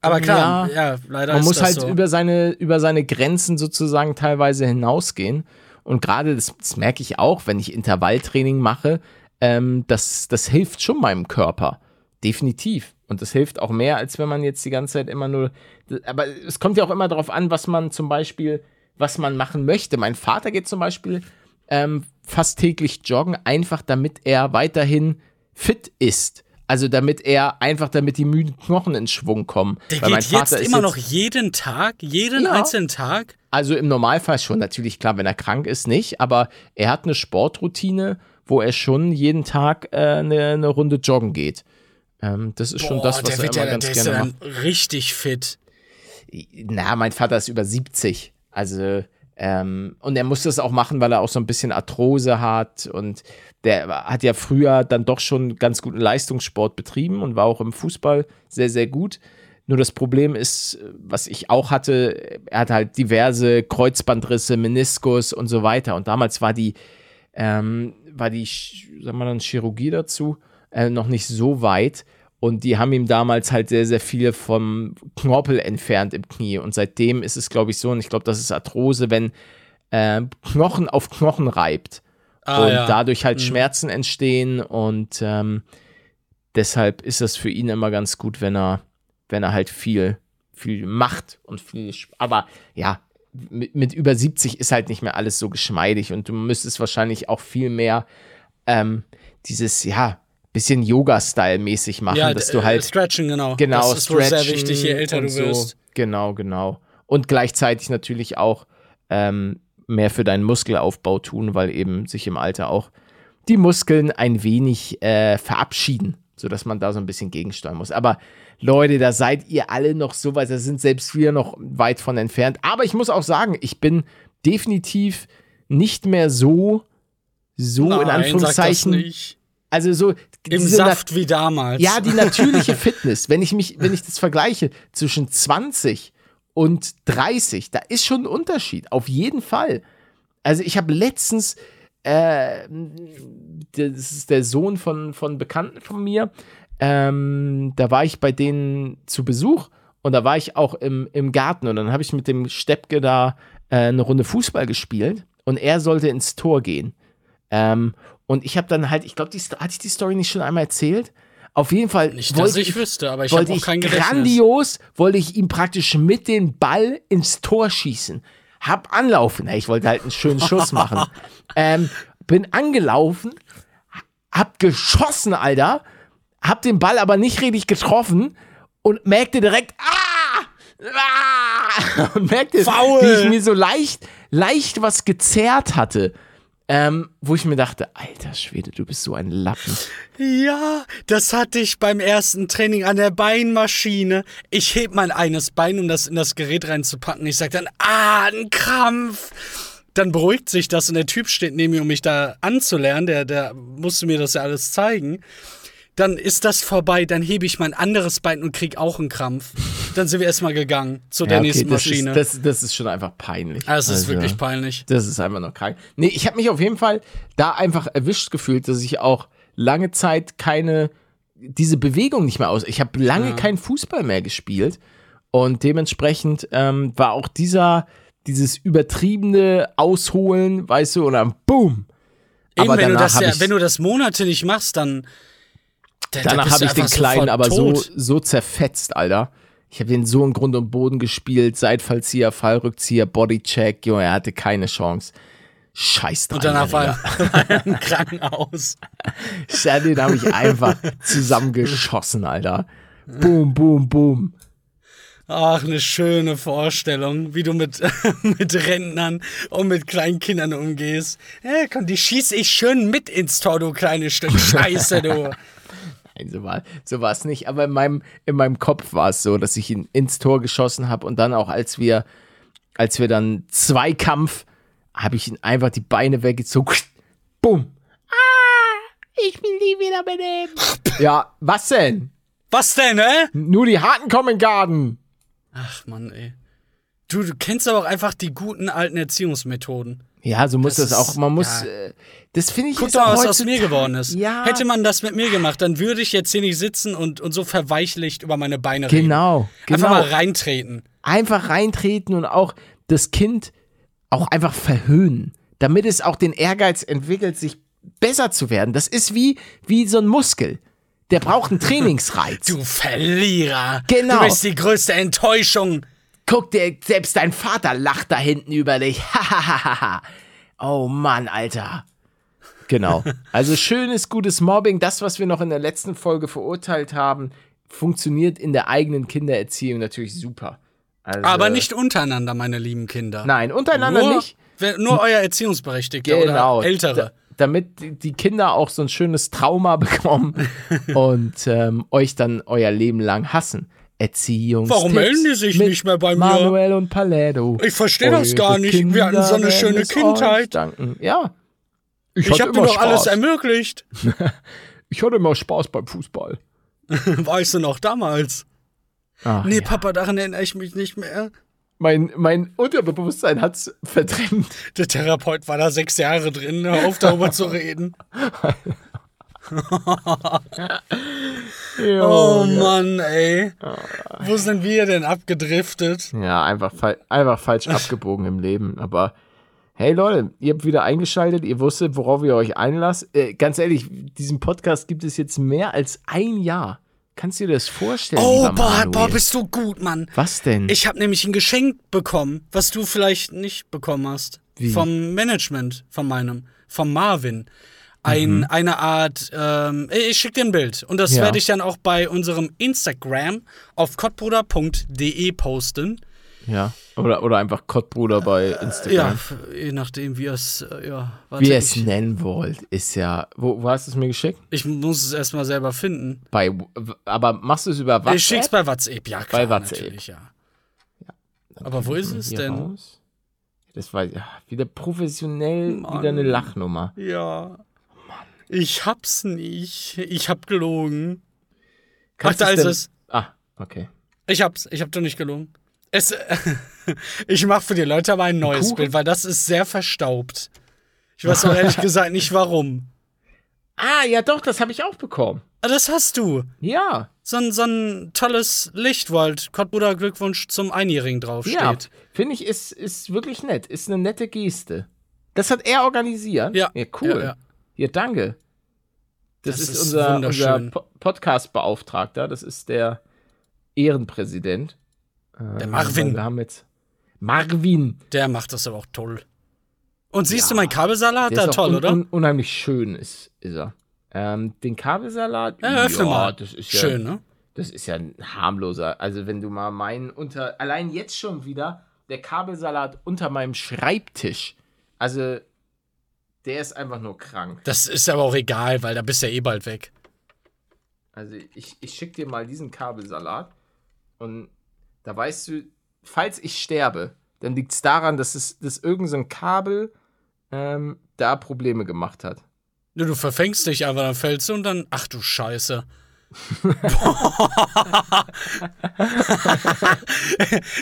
B: Aber klar, ja, leider
A: Man
B: ist
A: muss
B: das
A: halt
B: so.
A: über seine, über seine Grenzen sozusagen teilweise hinausgehen. Und gerade das, das merke ich auch, wenn ich Intervalltraining mache, ähm, das, das hilft schon meinem Körper. Definitiv. Und das hilft auch mehr, als wenn man jetzt die ganze Zeit immer nur. Aber es kommt ja auch immer darauf an, was man zum Beispiel, was man machen möchte. Mein Vater geht zum Beispiel ähm, fast täglich joggen, einfach damit er weiterhin fit ist. Also damit er einfach, damit die müden Knochen in Schwung kommen.
B: Der
A: Weil
B: geht jetzt immer
A: jetzt-
B: noch jeden Tag, jeden
A: Ja.
B: einzelnen Tag.
A: Also im Normalfall schon, natürlich klar, wenn er krank ist, nicht. Aber er hat eine Sportroutine, wo er schon jeden Tag äh, eine, eine Runde joggen geht. Ähm, das ist schon
B: Boah,
A: das, was
B: der
A: er immer
B: ja,
A: ganz
B: der ist
A: gerne macht.
B: dann richtig fit.
A: Na, mein Vater ist über 70. Also, ähm, und er muss das auch machen, weil er auch so ein bisschen Arthrose hat. Und der hat ja früher dann doch schon ganz guten Leistungssport betrieben und war auch im Fußball sehr, sehr gut. Nur das Problem ist, was ich auch hatte, er hat halt diverse Kreuzbandrisse, Meniskus und so weiter. Und damals war die, ähm, war die, sagen wir dann, Chirurgie dazu äh, noch nicht so weit. Und die haben ihm damals halt sehr, sehr viel vom Knorpel entfernt im Knie. Und seitdem ist es, glaube ich, so, und ich glaube, das ist Arthrose, wenn äh, Knochen auf Knochen reibt
B: Ah,
A: und
B: ja.
A: dadurch halt Schmerzen entstehen. Und ähm, deshalb ist das für ihn immer ganz gut, wenn er, wenn er halt viel, viel macht und viel. Aber ja, mit, mit über 70 ist halt nicht mehr alles so geschmeidig und du müsstest wahrscheinlich auch viel mehr ähm, dieses, ja, bisschen Yoga-Style-mäßig machen,
B: ja,
A: dass du
B: äh,
A: halt
B: Stretchen, genau.
A: genau
B: Das ist wohl sehr
A: stretchen
B: wichtig, je älter
A: und
B: du wirst.
A: So. Genau, genau. Und gleichzeitig natürlich auch ähm, mehr für deinen Muskelaufbau tun, weil eben sich im Alter auch die Muskeln ein wenig äh, verabschieden, sodass man da so ein bisschen gegensteuern muss. Aber Leute, da seid ihr alle noch so weit, da sind selbst wir noch weit von entfernt. Aber ich muss auch sagen, ich bin definitiv nicht mehr so, so in
B: Nein, das
A: Anführungszeichen,
B: nicht.
A: also so
B: Im Saft wie damals.
A: ja, die natürliche Fitness, wenn ich mich, wenn ich das vergleiche zwischen 20 und 30, da ist schon ein Unterschied, auf jeden Fall. Also ich habe letztens, äh, das ist der Sohn von, von Bekannten von mir, ähm, da war ich bei denen zu Besuch und da war ich auch im, im Garten und dann habe ich mit dem Steppke da äh, eine Runde Fußball gespielt und er sollte ins Tor gehen. Ähm, und ich habe dann halt, ich glaube, hatte ich die Story nicht schon einmal erzählt? Auf jeden Fall
B: Nicht, dass
A: wollte
B: ich
A: ich,
B: wüsste, aber ich
A: wollte
B: auch kein Gedächtnis.
A: grandios, wollte ich ihm praktisch mit dem Ball ins Tor schießen. Hab anlaufen, ich wollte halt einen schönen Schuss machen. ähm, bin angelaufen, hab geschossen, Alter, hab den Ball aber nicht richtig getroffen und merkte direkt, ah! ah! Und merkte,
B: Foul!
A: wie ich mir so leicht, leicht was gezerrt hatte. Ähm, wo ich mir dachte, alter Schwede, du bist so ein Lappen.
B: Ja, das hatte ich beim ersten Training an der Beinmaschine. Ich heb mein eines Bein, um das in das Gerät reinzupacken. Ich sag dann, ah, ein Krampf. Dann beruhigt sich das und der Typ steht neben mir, um mich da anzulernen. Der, der musste mir das ja alles zeigen. Dann ist das vorbei, dann hebe ich mein anderes Bein und krieg auch einen Krampf. Dann sind wir erstmal gegangen zu der
A: Ja, okay,
B: nächsten
A: das
B: Maschine.
A: Ist, das, das ist schon einfach peinlich.
B: Ah, es ist
A: Also,
B: wirklich peinlich.
A: Das ist einfach noch krank. Nee, ich habe mich auf jeden Fall da einfach erwischt gefühlt, dass ich auch lange Zeit keine, diese Bewegung nicht mehr aus. Ich habe lange
B: Ja.
A: keinen Fußball mehr gespielt und dementsprechend ähm, war auch dieser, dieses übertriebene Ausholen, weißt du, und dann boom.
B: Eben,
A: Aber
B: wenn du, das ja, wenn du das monatlich machst, dann. Da- da
A: Danach habe ich den Kleinen aber so,
B: tot.
A: so zerfetzt, Alter. Ich habe den so in Grund und Boden gespielt, Seitfallzieher, Fallrückzieher, Bodycheck, Junge, er hatte keine Chance. Scheiß
B: Und danach war er im Krankenhaus.
A: Den habe ich einfach zusammengeschossen, Alter. Boom, boom, boom.
B: Ach, eine schöne Vorstellung, wie du mit, mit Rentnern und mit kleinen Kindern umgehst. Ja, komm, die schieße ich schön mit ins Tor, du kleines Stück Scheiße, du.
A: Nein, so war so war es nicht. Aber in meinem, in meinem Kopf war es so, dass ich ihn ins Tor geschossen habe und dann auch, als wir, als wir dann Zweikampf, habe ich ihn einfach die Beine weggezogen. Boom. Ah, ich will nie wieder benehmen. ja, was denn?
B: Was denn, hä?
A: Nur die Harten kommen in den Garten.
B: Ach, Mann, ey. Du, du kennst aber auch einfach die guten alten Erziehungsmethoden.
A: Ja, so muss
B: Das
A: das, auch. Man muss.
B: ja.
A: Äh, das finde ich.
B: Guck doch mal, was aus mir geworden ist.
A: Ja.
B: Hätte man das mit mir gemacht, dann würde ich jetzt hier nicht sitzen und, und so verweichlicht über meine Beine reden.
A: Genau, genau.
B: Einfach mal reintreten.
A: einfach reintreten und auch das Kind auch einfach verhöhnen, damit es auch den Ehrgeiz entwickelt, sich besser zu werden. Das ist wie, wie so ein Muskel. Der braucht einen Trainingsreiz.
B: Du Verlierer.
A: Genau.
B: Du bist die größte Enttäuschung.
A: Guck dir, selbst dein Vater lacht da hinten über dich. Hahaha. oh Mann, Alter. Genau. Also schönes, gutes Mobbing, das, was wir noch in der letzten Folge verurteilt haben, funktioniert in der eigenen Kindererziehung natürlich super. Also,
B: Aber nicht untereinander, meine lieben Kinder.
A: Nein, untereinander
B: nur,
A: nicht.
B: Nur euer Erziehungsberechtigter
A: Genau.
B: oder Ältere.
A: Da, damit die- die Kinder auch so ein schönes Trauma bekommen und ähm, euch dann euer Leben lang hassen. Erziehungs
B: Warum melden die sich nicht mehr bei mir?
A: Manuel und Paletto.
B: Ich verstehe das gar nicht. Wir hatten so eine
A: Kinder
B: schöne
A: es
B: Kindheit.
A: Danken. Ja.
B: Ich
A: hatte
B: habe dir doch alles ermöglicht.
A: Ich hatte immer Spaß beim Fußball.
B: Weißt du noch damals?
A: Ach,
B: Nee,
A: ja.
B: Papa, daran erinnere ich mich nicht mehr.
A: mein, mein Unterbewusstsein hat's verdrängt.
B: Der Therapeut war da sechs Jahre drin. Hör auf, darüber zu reden. Oh Mann, ey. Wo sind wir denn abgedriftet?
A: Ja, einfach, fal einfach falsch abgebogen im Leben. Aber hey Leute, ihr habt wieder eingeschaltet, ihr wusstet, worauf ihr euch einlasst. Äh, ganz ehrlich, diesen Podcast gibt es jetzt mehr als ein Jahr. Kannst du dir das vorstellen?
B: Oh, boah, boah, bist du gut, Mann.
A: Was denn?
B: Ich habe nämlich ein Geschenk bekommen, was du vielleicht nicht bekommen hast.
A: Wie?
B: Vom Management, von meinem, vom Marvin. Ein, Eine Art, ähm, ich schicke dir ein Bild. Und das
A: Ja.
B: werde ich dann auch bei unserem Instagram auf kottbruder.de posten.
A: ja. Oder, oder einfach Kottbruder bei
B: Ja,
A: Instagram.
B: f- je nachdem, wie es, äh, ja,
A: Wie ihr es nennen wollt, ist ja. Wo, wo hast du es mir geschickt?
B: ich muss es erstmal selber finden.
A: Bei, aber machst du es über WhatsApp?
B: Ich schick's bei WhatsApp, ja klar,
A: Bei WhatsApp.
B: natürlich, ja. Aber wo ist es denn?
A: raus. Das war ja, wieder professionell,
B: Mann.
A: wieder eine Lachnummer.
B: Ja. Ich hab's nicht. Ich hab gelogen.
A: Kannst
B: ist
A: denn-
B: es.
A: Ah, okay.
B: Ich hab's. Ich hab doch nicht gelogen. Es, ich mach für die Leute aber ein neues
A: Kuchen?
B: Bild, weil das ist sehr verstaubt. Ich weiß auch ehrlich gesagt nicht warum.
A: Ah, ja doch, das habe ich auch bekommen.
B: Ah, Das hast du.
A: Ja.
B: So ein, so ein tolles Licht, wo halt Kottbruder Glückwunsch zum Einjährigen draufsteht.
A: Ja, finde ich, ist, ist wirklich nett. Ist eine nette Geste. Das hat er organisiert?
B: Ja.
A: Ja, cool.
B: Ja, ja.
A: Ja, danke. Das,
B: Das
A: ist,
B: ist
A: unser, unser Podcast-Beauftragter. Das ist der Ehrenpräsident.
B: Der
A: Äh,
B: Marvin.
A: Wir haben jetzt Marvin.
B: Der macht das aber auch toll. Und siehst du
A: Ja,
B: mein Kabelsalat?
A: Der
B: Da toll,
A: un
B: oder?
A: Un unheimlich schön, ist, ist er. Ähm, den Kabelsalat,
B: Ja, öffne mal.
A: das ist ja,
B: Schön, ne?
A: Das ist ja ein harmloser. Also wenn du mal meinen unter, allein jetzt schon wieder der Kabelsalat unter meinem Schreibtisch. Also der ist einfach nur krank.
B: Das ist aber auch egal, weil da bist du ja eh bald weg.
A: Also ich, ich schicke dir mal diesen Kabelsalat und da weißt du, falls ich sterbe, dann liegt es daran, dass es dass irgend so ein Kabel ähm, da Probleme gemacht hat.
B: Du, du verfängst dich einfach, dann fällst du und dann, ach du Scheiße.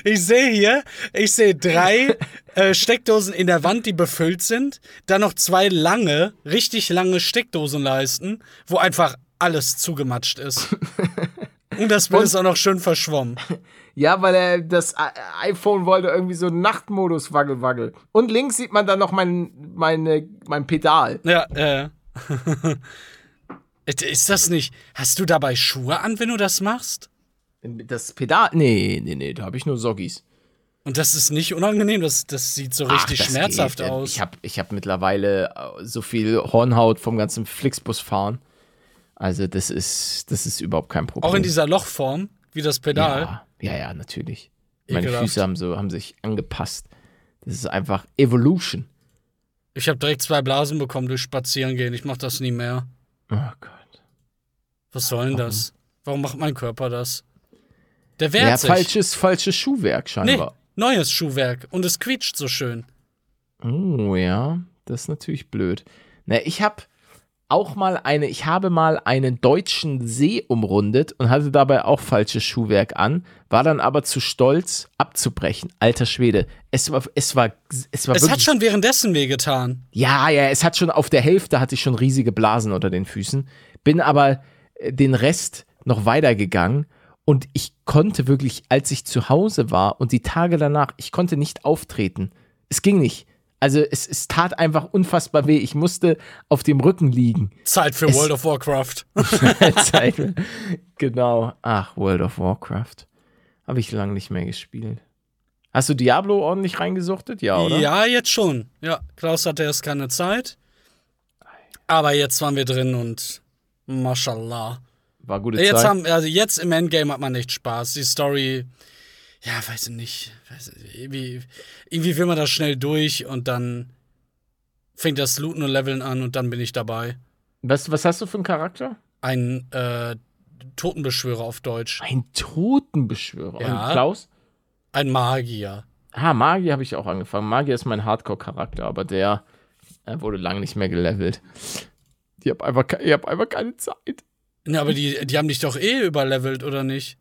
B: ich sehe hier, ich sehe drei äh, Steckdosen in der Wand, die befüllt sind. Dann noch zwei lange, richtig lange Steckdosenleisten, wo einfach alles zugematscht ist. Und das Bild ist auch noch schön verschwommen.
A: Ja, weil er das I- iPhone wollte irgendwie so Nachtmodus wagel wagel. Und links sieht man dann noch mein, meine, mein Pedal.
B: Ja, äh. ist das nicht. Hast du dabei Schuhe an, wenn du das machst?
A: Das Pedal? Nee, nee, nee, da habe ich nur Soggies.
B: Und das ist nicht unangenehm, das, das sieht so
A: Ach,
B: richtig
A: das
B: schmerzhaft
A: geht.
B: aus.
A: Ich habe ich hab mittlerweile äh, so viel Hornhaut vom ganzen Flixbus fahren. Also das ist, das ist überhaupt kein Problem.
B: Auch in dieser Lochform, wie das Pedal.
A: Ja, ja, ja, natürlich. Meine
B: Ekelhaft.
A: Füße haben, so, haben sich angepasst. Das ist einfach Evolution.
B: Ich habe direkt zwei Blasen bekommen durch Spazierengehen. Ich mach das nie mehr.
A: Oh Gott.
B: Was soll denn das? Warum macht mein Körper das? Der wehrt
A: Ja,
B: sich.
A: falsches, falsches Schuhwerk
B: Nee,
A: scheinbar.
B: neues Schuhwerk. Und es quietscht so schön.
A: Oh ja, das ist natürlich blöd. Na, ich habe auch mal eine, ich habe mal einen deutschen See umrundet und hatte dabei auch falsches Schuhwerk an, war dann aber zu stolz abzubrechen. Alter Schwede, es war, es war, es war
B: Es hat schon währenddessen wehgetan.
A: ja, ja, es hat schon auf der Hälfte hatte ich schon riesige Blasen unter den Füßen, bin aber äh, den Rest noch weitergegangen und ich konnte wirklich, als ich zu Hause war und die Tage danach, ich konnte nicht auftreten. Es ging nicht. Also es, es tat einfach unfassbar weh. Ich musste auf dem Rücken liegen.
B: Zeit für
A: Es-
B: World of Warcraft.
A: Zeit. genau. Ach, World of Warcraft. Habe ich lange nicht mehr gespielt. Hast du Diablo ordentlich reingesuchtet? Ja, oder?
B: Ja, jetzt schon. Ja, Klaus hatte erst keine Zeit. Aber jetzt waren wir drin und Mashallah.
A: War gute
B: Jetzt
A: Zeit.
B: haben, also jetzt im Endgame hat man echt Spaß. Die Story, ja, weiß ich nicht. Weiß, irgendwie, irgendwie will man das schnell durch und dann fängt das Looten und Leveln an und dann bin ich dabei.
A: was, was hast du für einen Charakter?
B: Ein äh, Totenbeschwörer auf Deutsch.
A: Ein Totenbeschwörer.
B: Ja.
A: Und Klaus?
B: Ein Magier.
A: Ah, Magier habe ich auch angefangen. Magier ist mein Hardcore-Charakter, aber der äh, wurde lange nicht mehr gelevelt. Ich habe einfach, ich hab einfach keine Zeit.
B: Ja, aber die, die haben dich doch eh überlevelt, oder nicht?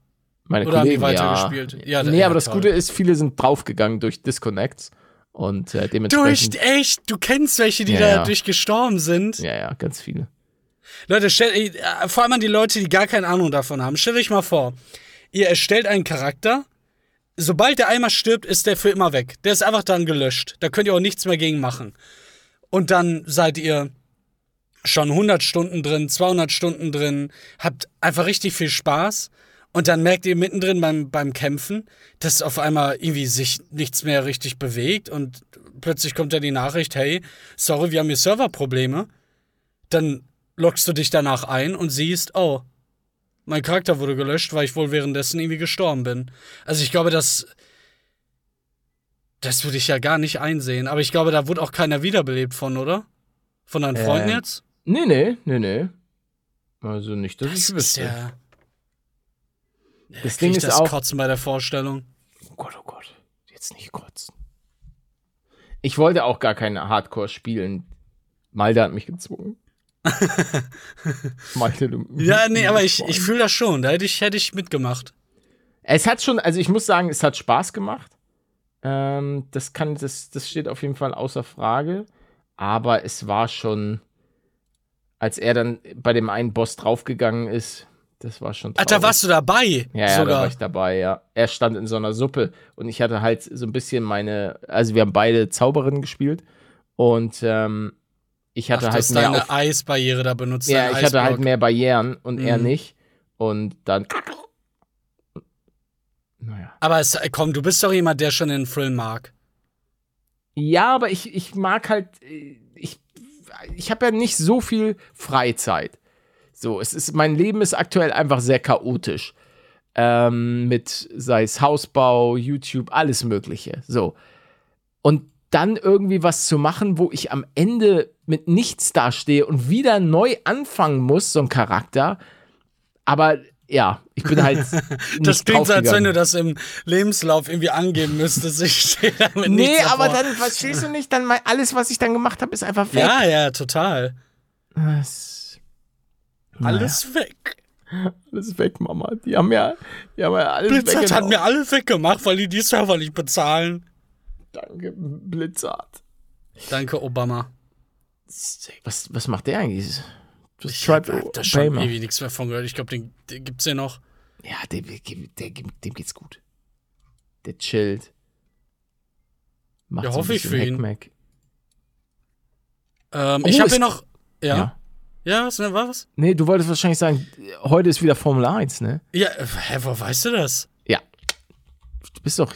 A: Meine
B: Oder haben die
A: Kollegen,
B: weitergespielt?
A: Ja.
B: Ja,
A: nee,
B: ja,
A: aber das
B: toll.
A: Gute ist, viele sind draufgegangen durch Disconnects und äh,
B: Durch,
A: dementsprechend.
B: echt? Du kennst welche, die
A: Ja,
B: da
A: ja.
B: durch gestorben sind?
A: Ja, ja, ganz viele.
B: Leute, stellt, äh, vor allem an die Leute, die gar keine Ahnung davon haben. Stellt euch mal vor, ihr erstellt einen Charakter. Sobald der einmal stirbt, ist der für immer weg. Der ist einfach dann gelöscht. Da könnt ihr auch nichts mehr gegen machen. Und dann seid ihr schon 100 Stunden drin, 200 Stunden drin, habt einfach richtig viel Spaß. Und dann merkt ihr mittendrin beim, beim Kämpfen, dass auf einmal irgendwie sich nichts mehr richtig bewegt und plötzlich kommt dann die Nachricht, hey, sorry, wir haben hier Serverprobleme. Dann loggst du dich danach ein und siehst, oh, mein Charakter wurde gelöscht, weil ich wohl währenddessen irgendwie gestorben bin. Also ich glaube, das. Das würde ich ja gar nicht einsehen. Aber ich glaube, da wurde auch keiner wiederbelebt von, oder? Von deinen Freunden
A: Ähm,
B: jetzt?
A: Nee, nee, nee, nee. Also nicht, dass
B: Das
A: ich
B: ist
A: wüsste.
B: ja.
A: Das
B: Krieg
A: Ding
B: ich
A: ist
B: das
A: auch.
B: Kotzen bei der Vorstellung.
A: Oh Gott, oh Gott. Jetzt nicht kotzen. Ich wollte auch gar keine Hardcore spielen. Malte hat mich gezwungen. Malte, du.
B: Ja, nee, aber ich,
A: gezwungen.
B: ich fühle das schon. Da hätte ich, hätte ich mitgemacht.
A: Es hat schon, also ich muss sagen, es hat Spaß gemacht. Ähm, das kann, das, das steht auf jeden Fall außer Frage. Aber es war schon, als er dann bei dem einen Boss draufgegangen ist, das war schon
B: Ach,
A: traurig.
B: da warst du dabei.
A: Ja, ja, da
B: sogar.
A: war ich dabei, ja. Er stand in so einer Suppe und ich hatte halt so ein bisschen meine, also wir haben beide Zauberinnen gespielt und ähm, ich hatte
B: Ach,
A: halt mehr
B: deine
A: auf,
B: Eisbarriere da benutzt.
A: ja, ich hatte halt
B: Eisblock.
A: mehr Barrieren und er
B: Mhm.
A: nicht und dann naja.
B: Aber es, komm, du bist doch jemand, der schon den Thrill mag.
A: Ja, aber ich, ich mag halt, äh, ich, ich habe ja nicht so viel Freizeit. So, es ist, mein Leben ist aktuell einfach sehr chaotisch. Ähm, mit, sei es Hausbau, YouTube, alles Mögliche. So. Und dann irgendwie was zu machen, wo ich am Ende mit nichts dastehe und wieder neu anfangen muss, so ein Charakter. Aber ja, ich bin halt.
B: Das klingt so, als wenn du das im Lebenslauf irgendwie angeben müsstest. Ich stehe damit
A: Nee,
B: nichts
A: aber
B: davor.
A: dann, verstehst du nicht, dann mal alles, was ich dann gemacht habe, ist einfach weg.
B: Ja, ja, total.
A: Das,
B: Alles weg.
A: alles weg, Mama. Die haben ja, die haben ja alles
B: Blizzard hat
A: weggenommen.
B: mir alles weggemacht, weil die die Server nicht bezahlen.
A: Danke, Blizzard.
B: Danke, Obama.
A: Was, was macht der eigentlich? Das
B: Ich
A: Tribe
B: hab da schon ewig nichts mehr von gehört. Ich glaube, den, den gibt's ja noch.
A: Ja, dem, dem, dem, geht's gut. Der chillt. Macht
B: Ja,
A: so
B: hoffe ich für ihn.
A: Hackmack.
B: Ähm,
A: Oh,
B: ich habe hier noch. Ja.
A: Ja.
B: Ja, was, ne, was?
A: Nee, du wolltest wahrscheinlich sagen, heute ist wieder Formel 1, ne?
B: Ja, äh, hä, wo weißt du das?
A: Ja. Du bist doch.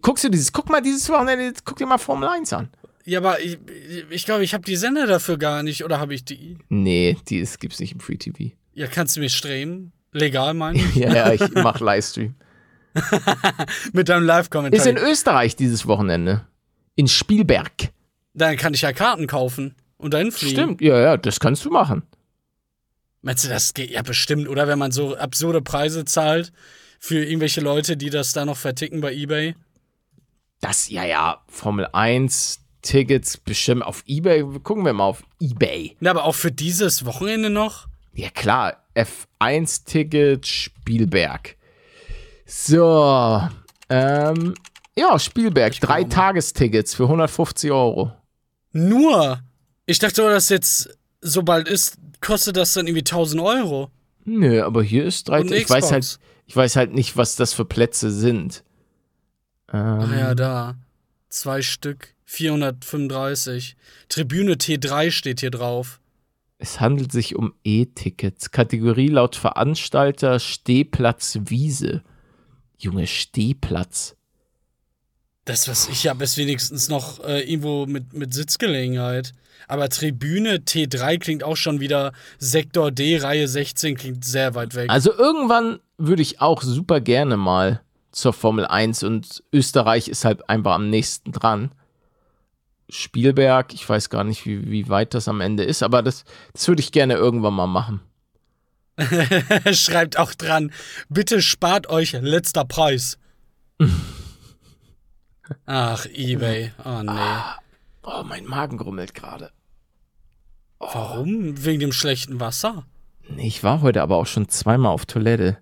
A: Guckst du dieses, guck mal dieses Wochenende, guck dir mal Formel 1 an.
B: Ja, aber ich glaube, ich, glaub, ich habe die Sender dafür gar nicht. Oder habe ich die?
A: Nee, die ist, gibt's nicht im Free TV.
B: Ja, kannst du mir streamen? Legal, meine ich?
A: Ja, ja, ich mach Livestream.
B: Mit deinem Live-Kommentar.
A: Ist in Österreich dieses Wochenende. In Spielberg.
B: Dann kann ich ja Karten kaufen und dahin fliegen.
A: Stimmt, ja, ja, das kannst du machen.
B: Meinst du, das geht ja bestimmt, oder? Wenn man so absurde Preise zahlt für irgendwelche Leute, die das da noch verticken bei Ebay.
A: Das, ja, ja, Formel 1, Tickets bestimmt auf Ebay. Gucken wir mal auf Ebay.
B: Ja, aber auch für dieses Wochenende noch?
A: Ja, klar, F1-Ticket Spielberg. So, ähm, ja, Spielberg, drei. Tagestickets für 150 Euro.
B: Nur? Ich dachte, aber, dass jetzt so bald ist, kostet das dann irgendwie 1000 Euro.
A: Nö, aber hier ist drei.
B: Und eine
A: Ich weiß
B: Xbox.
A: halt, ich weiß halt nicht, was das für Plätze sind. Ähm,
B: Ach ja, da. Zwei Stück. 435. Tribüne T3 steht hier drauf.
A: Es handelt sich um E-Tickets. Kategorie laut Veranstalter Stehplatz Wiese. Junge, Stehplatz.
B: Das, was ich habe, ist wenigstens noch äh, irgendwo mit, mit Sitzgelegenheit. Aber Tribüne T3 klingt auch schon wieder Sektor D, Reihe 16, klingt sehr weit weg.
A: Also irgendwann würde ich auch super gerne mal zur Formel 1 und Österreich ist halt einfach am nächsten dran. Spielberg, ich weiß gar nicht, wie, wie weit das am Ende ist, aber das, das würde ich gerne irgendwann mal machen.
B: Schreibt auch dran, bitte spart euch letzter Preis. Ach, Ebay. Oh nee.
A: Oh, mein Magen grummelt gerade.
B: Warum? Wegen dem schlechten Wasser?
A: Nee, ich war heute aber auch schon zweimal auf Toilette.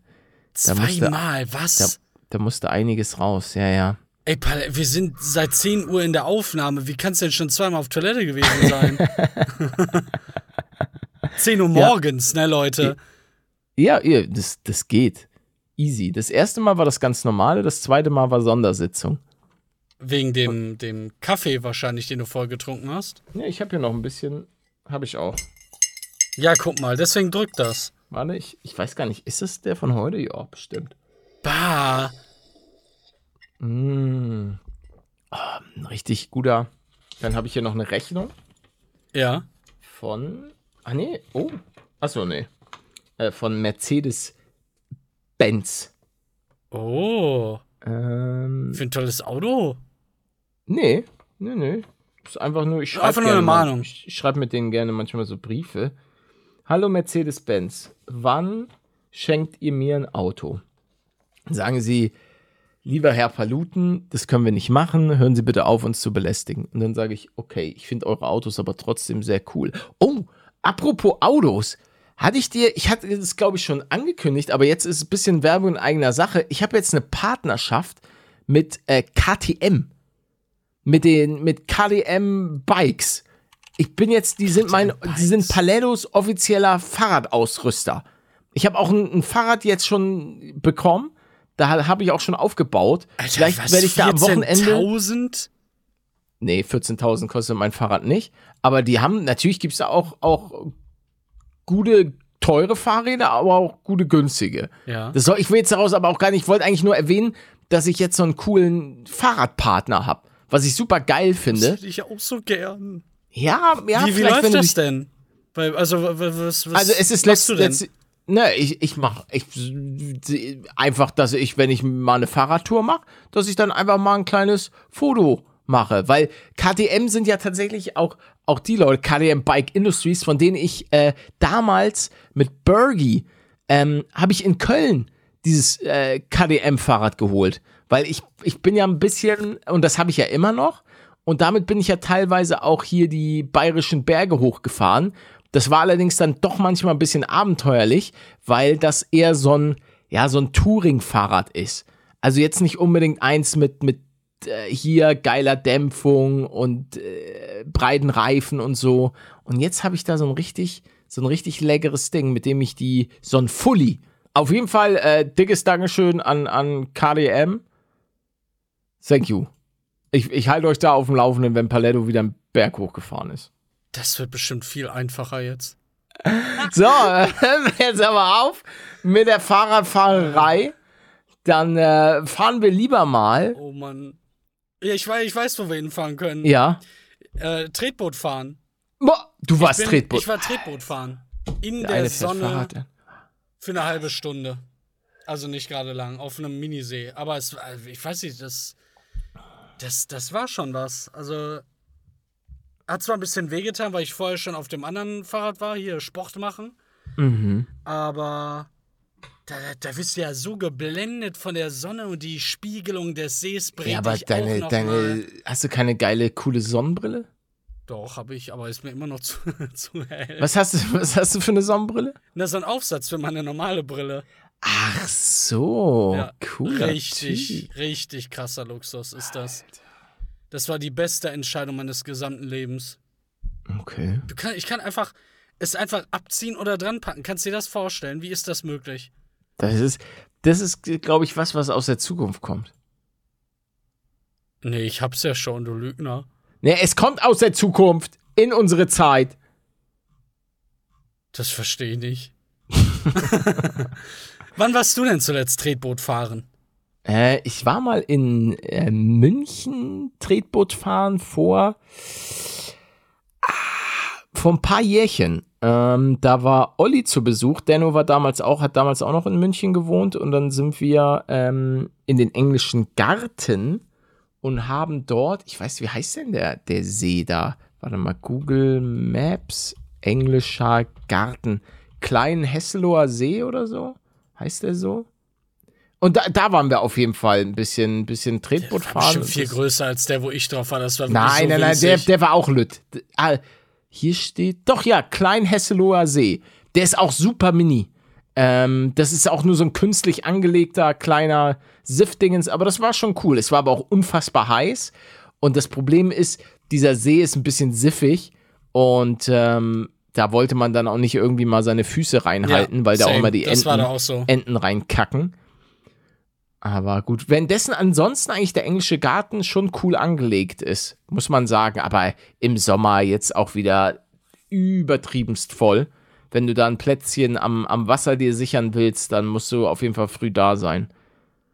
A: Da musste-
B: Zweimal, was?
A: Da, da musste einiges raus, ja, ja.
B: Ey, Pal, wir sind seit 10 Uhr in der Aufnahme. Wie kannst du denn schon zweimal auf Toilette gewesen sein? 10 Uhr morgens, ne, Leute?
A: Ja, ja das, das geht. Easy. Das erste Mal war das ganz normale, das zweite Mal war Sondersitzung.
B: Wegen dem, dem Kaffee wahrscheinlich, den du voll getrunken hast.
A: Ja, ich habe hier noch ein bisschen. Habe ich auch.
B: Ja, guck mal, deswegen drückt das.
A: Warte, ich, ich weiß gar nicht, ist es der von heute? Ja, bestimmt.
B: Bah.
A: Mm. Ah, ein richtig guter. Dann habe ich hier noch eine Rechnung
B: Ja.
A: von. Ah, nee. Oh. Achso, nee. Äh, von Mercedes-Benz.
B: Oh.
A: Ähm,
B: Für ein tolles Auto.
A: Nee. Nee, nee. Ist einfach nur. Ich schreibe
B: eine
A: mal-
B: Mahnung.
A: Ich, ich schreibe mit denen gerne manchmal so Briefe. Hallo Mercedes-Benz. Wann schenkt ihr mir ein Auto? Sagen Sie, lieber Herr Paluten, das können wir nicht machen. Hören Sie bitte auf, uns zu belästigen. Und dann sage ich, okay, ich finde eure Autos aber trotzdem sehr cool. Oh, apropos Autos. Hatte ich dir, ich hatte das glaube ich schon angekündigt, aber jetzt ist es ein bisschen Werbung in eigener Sache. Ich habe jetzt eine Partnerschaft mit äh, KTM. Mit den, mit KTM Bikes. Ich bin jetzt, die sind mein, die sind Palettos offizieller Fahrradausrüster. Ich habe auch ein, ein Fahrrad jetzt schon bekommen. Da habe ich auch schon aufgebaut. Vielleicht werde ich da am Wochenende.
B: 14.000?
A: Nee, 14.000 kostet mein Fahrrad nicht. Aber die haben, natürlich gibt es da auch, auch gute, teure Fahrräder, aber auch gute, günstige.
B: Ja.
A: Das soll, ich will jetzt daraus aber auch gar nicht, ich wollte eigentlich nur erwähnen, dass ich jetzt so einen coolen Fahrradpartner habe. Was ich super geil
B: Das
A: finde.
B: hätte ich auch so gern.
A: Ja, ja,
B: wie wie läuft
A: wenn
B: das denn? Weil, also, wa- wa- was, was
A: Also es ist
B: machst
A: letzt,
B: du denn?
A: letzt ne, ich, ich mach ich, einfach, dass ich, wenn ich mal eine Fahrradtour mache, dass ich dann einfach mal ein kleines Foto mache. Weil KTM sind ja tatsächlich auch, auch die Leute, KTM Bike Industries, von denen ich äh, damals mit Bergie ähm, habe ich in Köln dieses äh, KDM-Fahrrad geholt. Weil ich, ich bin ja ein bisschen, und das habe ich ja immer noch, und damit bin ich ja teilweise auch hier die bayerischen Berge hochgefahren. Das war allerdings dann doch manchmal ein bisschen abenteuerlich, weil das eher so ein, ja, so ein Touring-Fahrrad ist. Also jetzt nicht unbedingt eins mit, mit äh, hier geiler Dämpfung und äh, breiten Reifen und so. Und jetzt habe ich da so ein richtig, so ein richtig leckeres Ding, mit dem ich die, so ein Fully. Auf jeden Fall äh, dickes Dankeschön an, an KDM. Thank you. Ich, ich halte euch da auf dem Laufenden, wenn Paletto wieder einen Berg hochgefahren ist.
B: Das wird bestimmt viel einfacher jetzt.
A: So, äh, jetzt aber auf mit der Fahrradfahrerei. Dann äh, fahren wir lieber mal.
B: Oh Mann. Ja, ich weiß, ich weiß, wo wir hinfahren können.
A: Ja.
B: Äh, Tretboot fahren.
A: Boah, du warst
B: Bin-
A: Tretboot.
B: Ich war Tretboot fahren. In
A: Der
B: der, Sonne
A: Fahrrad,
B: für eine halbe Stunde. Also nicht gerade lang, auf einem Minisee. Aber es, also ich weiß nicht, das, das, das war schon was. Also hat zwar ein bisschen wehgetan, weil ich vorher schon auf dem anderen Fahrrad war, hier Sport machen.
A: Mhm.
B: Aber da, da, bist du ja so geblendet von der Sonne und die Spiegelung des Sees bringt
A: Ja, aber
B: dich auch
A: deine, deine, hast du keine geile, coole Sonnenbrille?
B: Doch, habe ich, aber ist mir immer noch zu, zu hell.
A: Was hast du, was hast du für eine Sonnenbrille?
B: Das ist ein Aufsatz für meine normale Brille.
A: Ach so,
B: Ja,
A: cool.
B: Richtig, richtig krasser Luxus ist das. Das war die beste Entscheidung meines gesamten Lebens.
A: Okay.
B: Kann, ich kann einfach es einfach abziehen oder dran packen. Kannst du dir das vorstellen? Wie ist das möglich?
A: Das ist, das ist, glaube ich, was, was aus der Zukunft kommt.
B: Nee, ich hab's ja schon, du Lügner.
A: Ne, es kommt aus der Zukunft in unsere Zeit.
B: Das verstehe ich nicht. Wann warst du denn zuletzt Tretboot fahren?
A: Äh, ich war mal in äh, München Tretboot fahren vor, ah, vor ein paar Jährchen. Ähm, da war Olli zu Besuch. Denno war damals auch, hat damals auch noch in München gewohnt und dann sind wir ähm, in den englischen Garten und haben dort, ich weiß, wie heißt denn der, der See da? Warte mal, Google Maps, englischer Garten. Kleinen Hesseloher See oder so? Heißt der so? Und da, da waren wir auf jeden Fall ein bisschen, bisschen Tretboot
B: War
A: fahren.
B: bestimmt viel größer als der, wo ich drauf war. Das war
A: Nein,
B: so
A: nein, nein, der, der war auch lütt. Ah, hier steht, doch ja, Klein Hesseloher See. Der ist auch super mini. Ähm, das ist auch nur so ein künstlich angelegter kleiner Siftdingens, aber das war schon cool. Es war aber auch unfassbar heiß. Und das Problem ist, dieser See ist ein bisschen siffig. Und ähm, Da wollte man dann auch nicht irgendwie mal seine Füße reinhalten, weil da auch immer die Enten,
B: so.
A: Enten reinkacken. Aber gut, währenddessen ansonsten eigentlich der englische Garten schon cool angelegt ist, muss man sagen. Aber im Sommer jetzt auch wieder übertriebenst voll. Wenn du da ein Plätzchen am, am Wasser dir sichern willst, dann musst du auf jeden Fall früh da sein.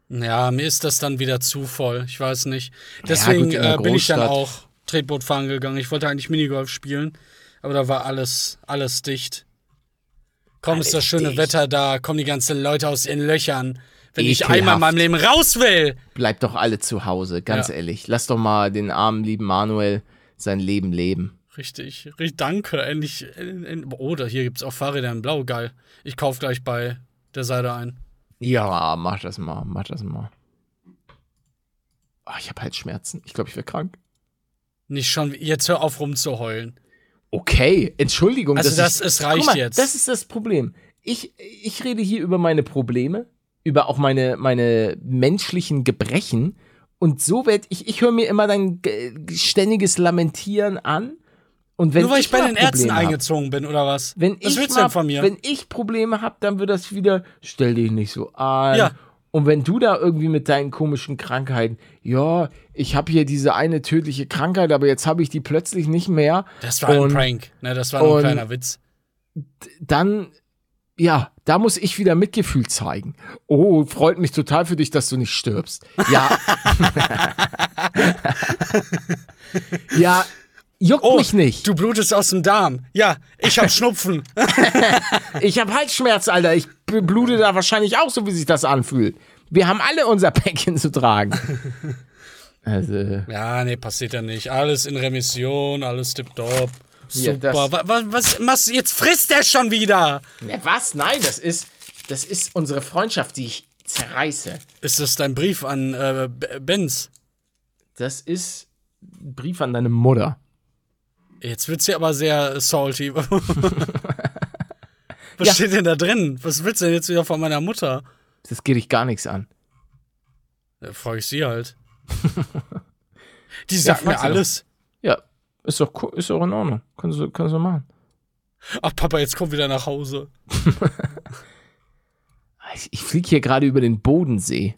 B: Ja, mir ist das dann wieder zu voll. Ich weiß nicht. Deswegen
A: gut, in der
B: äh, bin ich dann auch Tretboot fahren gegangen. Ich wollte eigentlich Minigolf spielen, aber da war alles, alles dicht. Kaum ist das
A: Alles
B: schöne
A: dicht.
B: Wetter da, kommen die ganzen Leute aus ihren Löchern. Wenn ich
A: Ekelhaft.
B: einmal in meinem Leben raus will.
A: Bleibt doch alle zu Hause, ganz
B: Ja.
A: ehrlich. Lass doch mal den armen, lieben Manuel sein Leben leben.
B: Richtig, richtig danke. Endlich. En, en, da hier gibt's auch Fahrräder in Blau. Geil. Ich kauf gleich bei der Seite ein.
A: Ja, mach das mal, mach das mal. Oh, ich habe Halsschmerzen. Ich glaube, ich werde krank.
B: Nicht schon. Jetzt hör auf rumzuheulen.
A: Okay, Entschuldigung.
B: Also das-
A: ich,
B: es reicht
A: mal,
B: jetzt.
A: Das ist das Problem. Ich, ich rede hier über meine Probleme, über auch meine, meine menschlichen Gebrechen. Und so werd ich, ich höre mir immer dein ständiges Lamentieren an. Und wenn
B: Nur weil ich, bei
A: mal
B: den Ärzten
A: hab-
B: eingezogen bin, oder was?
A: Wenn
B: was
A: ich
B: willst du
A: mal,
B: denn von mir?
A: Wenn ich Probleme habe, dann wird das wieder, stell dich nicht so an.
B: Ja.
A: Und wenn du da irgendwie mit deinen komischen Krankheiten, ja, ich habe hier diese eine tödliche Krankheit, aber jetzt habe ich die plötzlich nicht mehr,
B: das war
A: und-
B: ein Prank. Ne, das war nur ein kleiner Witz.
A: dann, ja, da muss ich wieder Mitgefühl zeigen. Oh, freut mich total für dich, dass du nicht stirbst. Ja. ja, juckt
B: Oh,
A: mich nicht.
B: Du blutest aus dem Darm. Ja, ich hab Schnupfen.
A: Ich habe Halsschmerz, Alter. Ich blute da wahrscheinlich auch so, wie sich das anfühlt. Wir haben alle unser Päckchen zu tragen. Also,
B: ja, nee, passiert ja nicht. Alles in Remission, alles tipptopp.
A: Ja,
B: Super.
A: das-
B: wa, wa, was, was, jetzt frisst er schon wieder.
A: ne, was? Nein, das ist, das ist unsere Freundschaft, die ich zerreiße.
B: Ist das dein Brief an äh, Benz?
A: Das ist ein Brief an deine Mutter.
B: Jetzt wird's hier aber sehr salty. Was
A: Ja.
B: steht denn da drin? Was willst du denn jetzt wieder von meiner Mutter?
A: Das geht dich gar nichts an.
B: Da frage ich sie halt. Die sagt
A: frag
B: mir alles.
A: Ja, ist doch, cool, ist doch in Ordnung. Kannst du, kannst du machen.
B: Ach, Papa, jetzt komm wieder nach Hause.
A: Ich, ich fliege hier gerade über den Bodensee.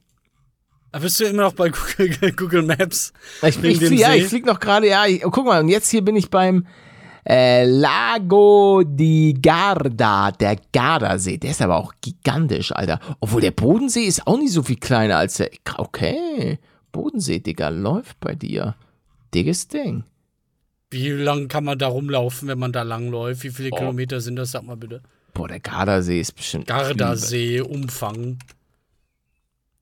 B: Bist du immer noch bei Google, Google Maps.
A: Ich, ich,
B: dem
A: flieg, ja, ich fliege noch gerade, ja, ich, oh, guck mal, und jetzt hier bin ich beim äh, Lago di Garda, der Gardasee. Der ist aber auch gigantisch, Alter. Obwohl der Bodensee ist auch nicht so viel kleiner als der. Okay, Bodensee, Digga, läuft bei dir. Dickes Ding.
B: Wie lang kann man da rumlaufen, wenn man da langläuft? Wie viele
A: Oh.
B: Kilometer sind das? Sag mal bitte.
A: Boah, der Gardasee ist bestimmt.
B: Gardasee, Umfang.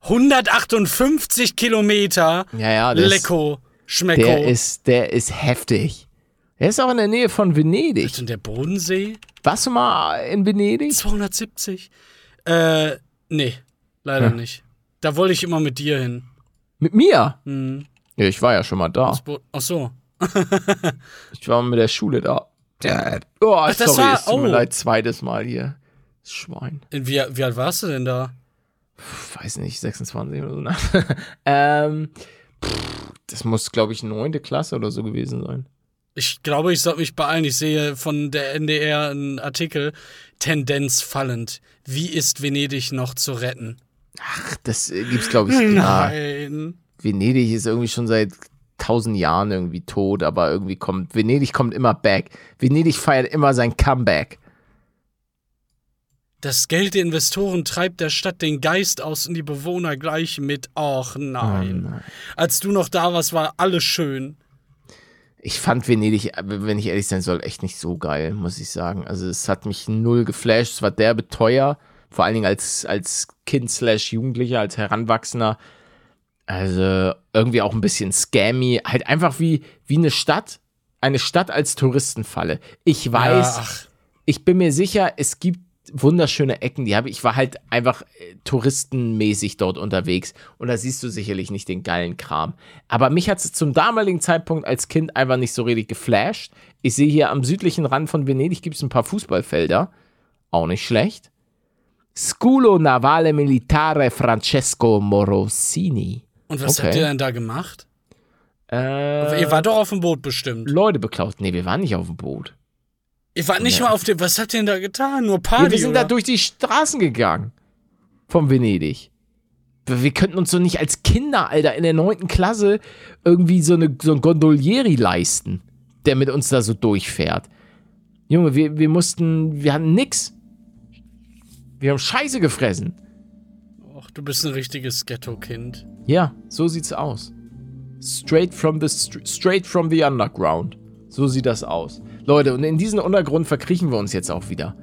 B: 158 Kilometer.
A: Ja, ja, der ist,
B: Lecko, Schmecko.
A: der ist, der ist heftig. Der ist auch in der Nähe von Venedig.
B: Und der Bodensee?
A: Warst du mal in Venedig?
B: 270? Äh, nee, leider nicht. Da wollte ich immer mit dir hin.
A: Mit mir?
B: Hm.
A: Ja, ich war ja schon mal da.
B: Das Ach so.
A: Ich war mit der Schule da. Oh,
B: das
A: sorry,
B: war-
A: es tut mir
B: oh.
A: leid, zweites Mal hier. Das Schwein.
B: Wie, wie alt warst du denn da?
A: Weiß nicht, 26 oder so. ne? ähm, pff, das muss, glaube ich, neunte Klasse oder so gewesen sein.
B: Ich glaube, ich sollte mich beeilen. Ich sehe von der NDR einen Artikel. Tendenz fallend. Wie ist Venedig noch zu retten?
A: Ach, das äh, gibt's, glaube ich. Ja,
B: Nein.
A: Venedig ist irgendwie schon seit tausend Jahren irgendwie tot, aber irgendwie kommt, Venedig kommt immer back. Venedig feiert immer sein Comeback.
B: Das Geld der Investoren treibt der Stadt den Geist aus und die Bewohner gleich mit. Och nein.
A: Oh nein.
B: Als du noch da warst, war alles schön.
A: Ich fand Venedig, wenn ich ehrlich sein soll, echt nicht so geil, muss ich sagen. Also es hat mich null geflasht. Es war derbe teuer, vor allen Dingen als, als Kind slash Jugendlicher, als Heranwachsender. Also irgendwie auch ein bisschen scammy. Halt einfach wie, wie eine Stadt. Eine Stadt als Touristenfalle. Ich weiß,
B: Ja,
A: ich bin mir sicher, es gibt wunderschöne Ecken, die habe ich, ich war halt einfach äh, touristenmäßig dort unterwegs und da siehst du sicherlich nicht den geilen Kram. Aber mich hat es zum damaligen Zeitpunkt als Kind einfach nicht so richtig geflasht. Ich sehe hier am südlichen Rand von Venedig gibt es ein paar Fußballfelder. Auch nicht schlecht. Scuolo Navale Militare Francesco Morosini.
B: und was
A: Okay.
B: habt ihr denn da gemacht?
A: Äh,
B: Ihr wart doch auf dem Boot bestimmt.
A: Leute beklaut. Nee, wir waren nicht auf dem Boot.
B: Ihr wart nicht mal auf dem. Was habt ihr denn da getan? Nur Party?
A: Ja, wir sind
B: oder?
A: da durch die Straßen gegangen. Von Venedig. Wir könnten uns doch nicht als Kinder, Alter, in der neunten Klasse irgendwie so, eine, so einen Gondolieri leisten, der mit uns da so durchfährt. Junge, wir, wir mussten, wir hatten nix. Wir haben Scheiße gefressen.
B: Och, du bist ein richtiges Ghetto-Kind.
A: Ja, so sieht's aus. Straight from the str- straight from the underground. So sieht das aus. Leute, und in diesen Untergrund verkriechen wir uns jetzt auch wieder.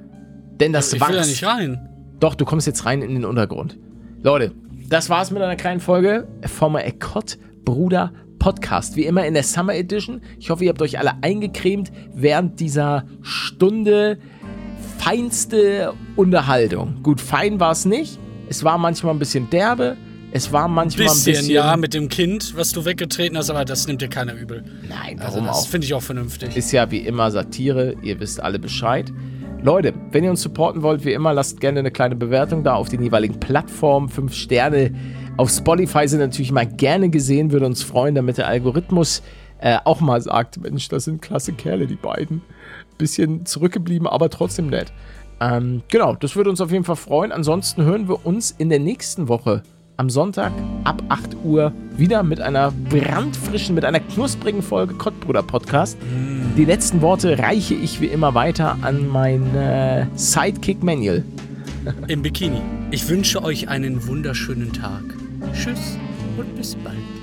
A: Denn das
B: Ich will ja nicht rein.
A: Doch, du kommst jetzt rein in den Untergrund. Leute, das war's mit einer kleinen Folge vom Ekott Bruder Podcast. Wie immer in der Summer Edition. Ich hoffe, ihr habt euch alle eingecremt während dieser Stunde feinste Unterhaltung. Gut, fein war es nicht. Es war manchmal ein bisschen derbe. Es war manchmal
B: Bisschen,
A: ein bisschen.
B: ja, mit dem Kind, was du weggetreten hast, aber das nimmt dir keiner übel.
A: Nein,
B: Also
A: warum
B: das
A: auch?
B: finde ich auch vernünftig.
A: Ist ja wie immer Satire, ihr wisst alle Bescheid. Leute, wenn ihr uns supporten wollt, wie immer, lasst gerne eine kleine Bewertung da auf den jeweiligen Plattformen. Fünf Sterne auf Spotify sind natürlich mal gerne gesehen, würde uns freuen, damit der Algorithmus äh, auch mal sagt, Mensch, das sind klasse Kerle, die beiden. Bisschen zurückgeblieben, aber trotzdem nett. Ähm, genau, das würde uns auf jeden Fall freuen. Ansonsten hören wir uns in der nächsten Woche am Sonntag ab 8 Uhr wieder mit einer brandfrischen, mit einer knusprigen Folge Kottbruder Podcast. Die letzten Worte reiche ich wie immer weiter an mein äh, Sidekick Manuel.
B: Im Bikini. Ich wünsche euch einen wunderschönen Tag. Tschüss und bis bald.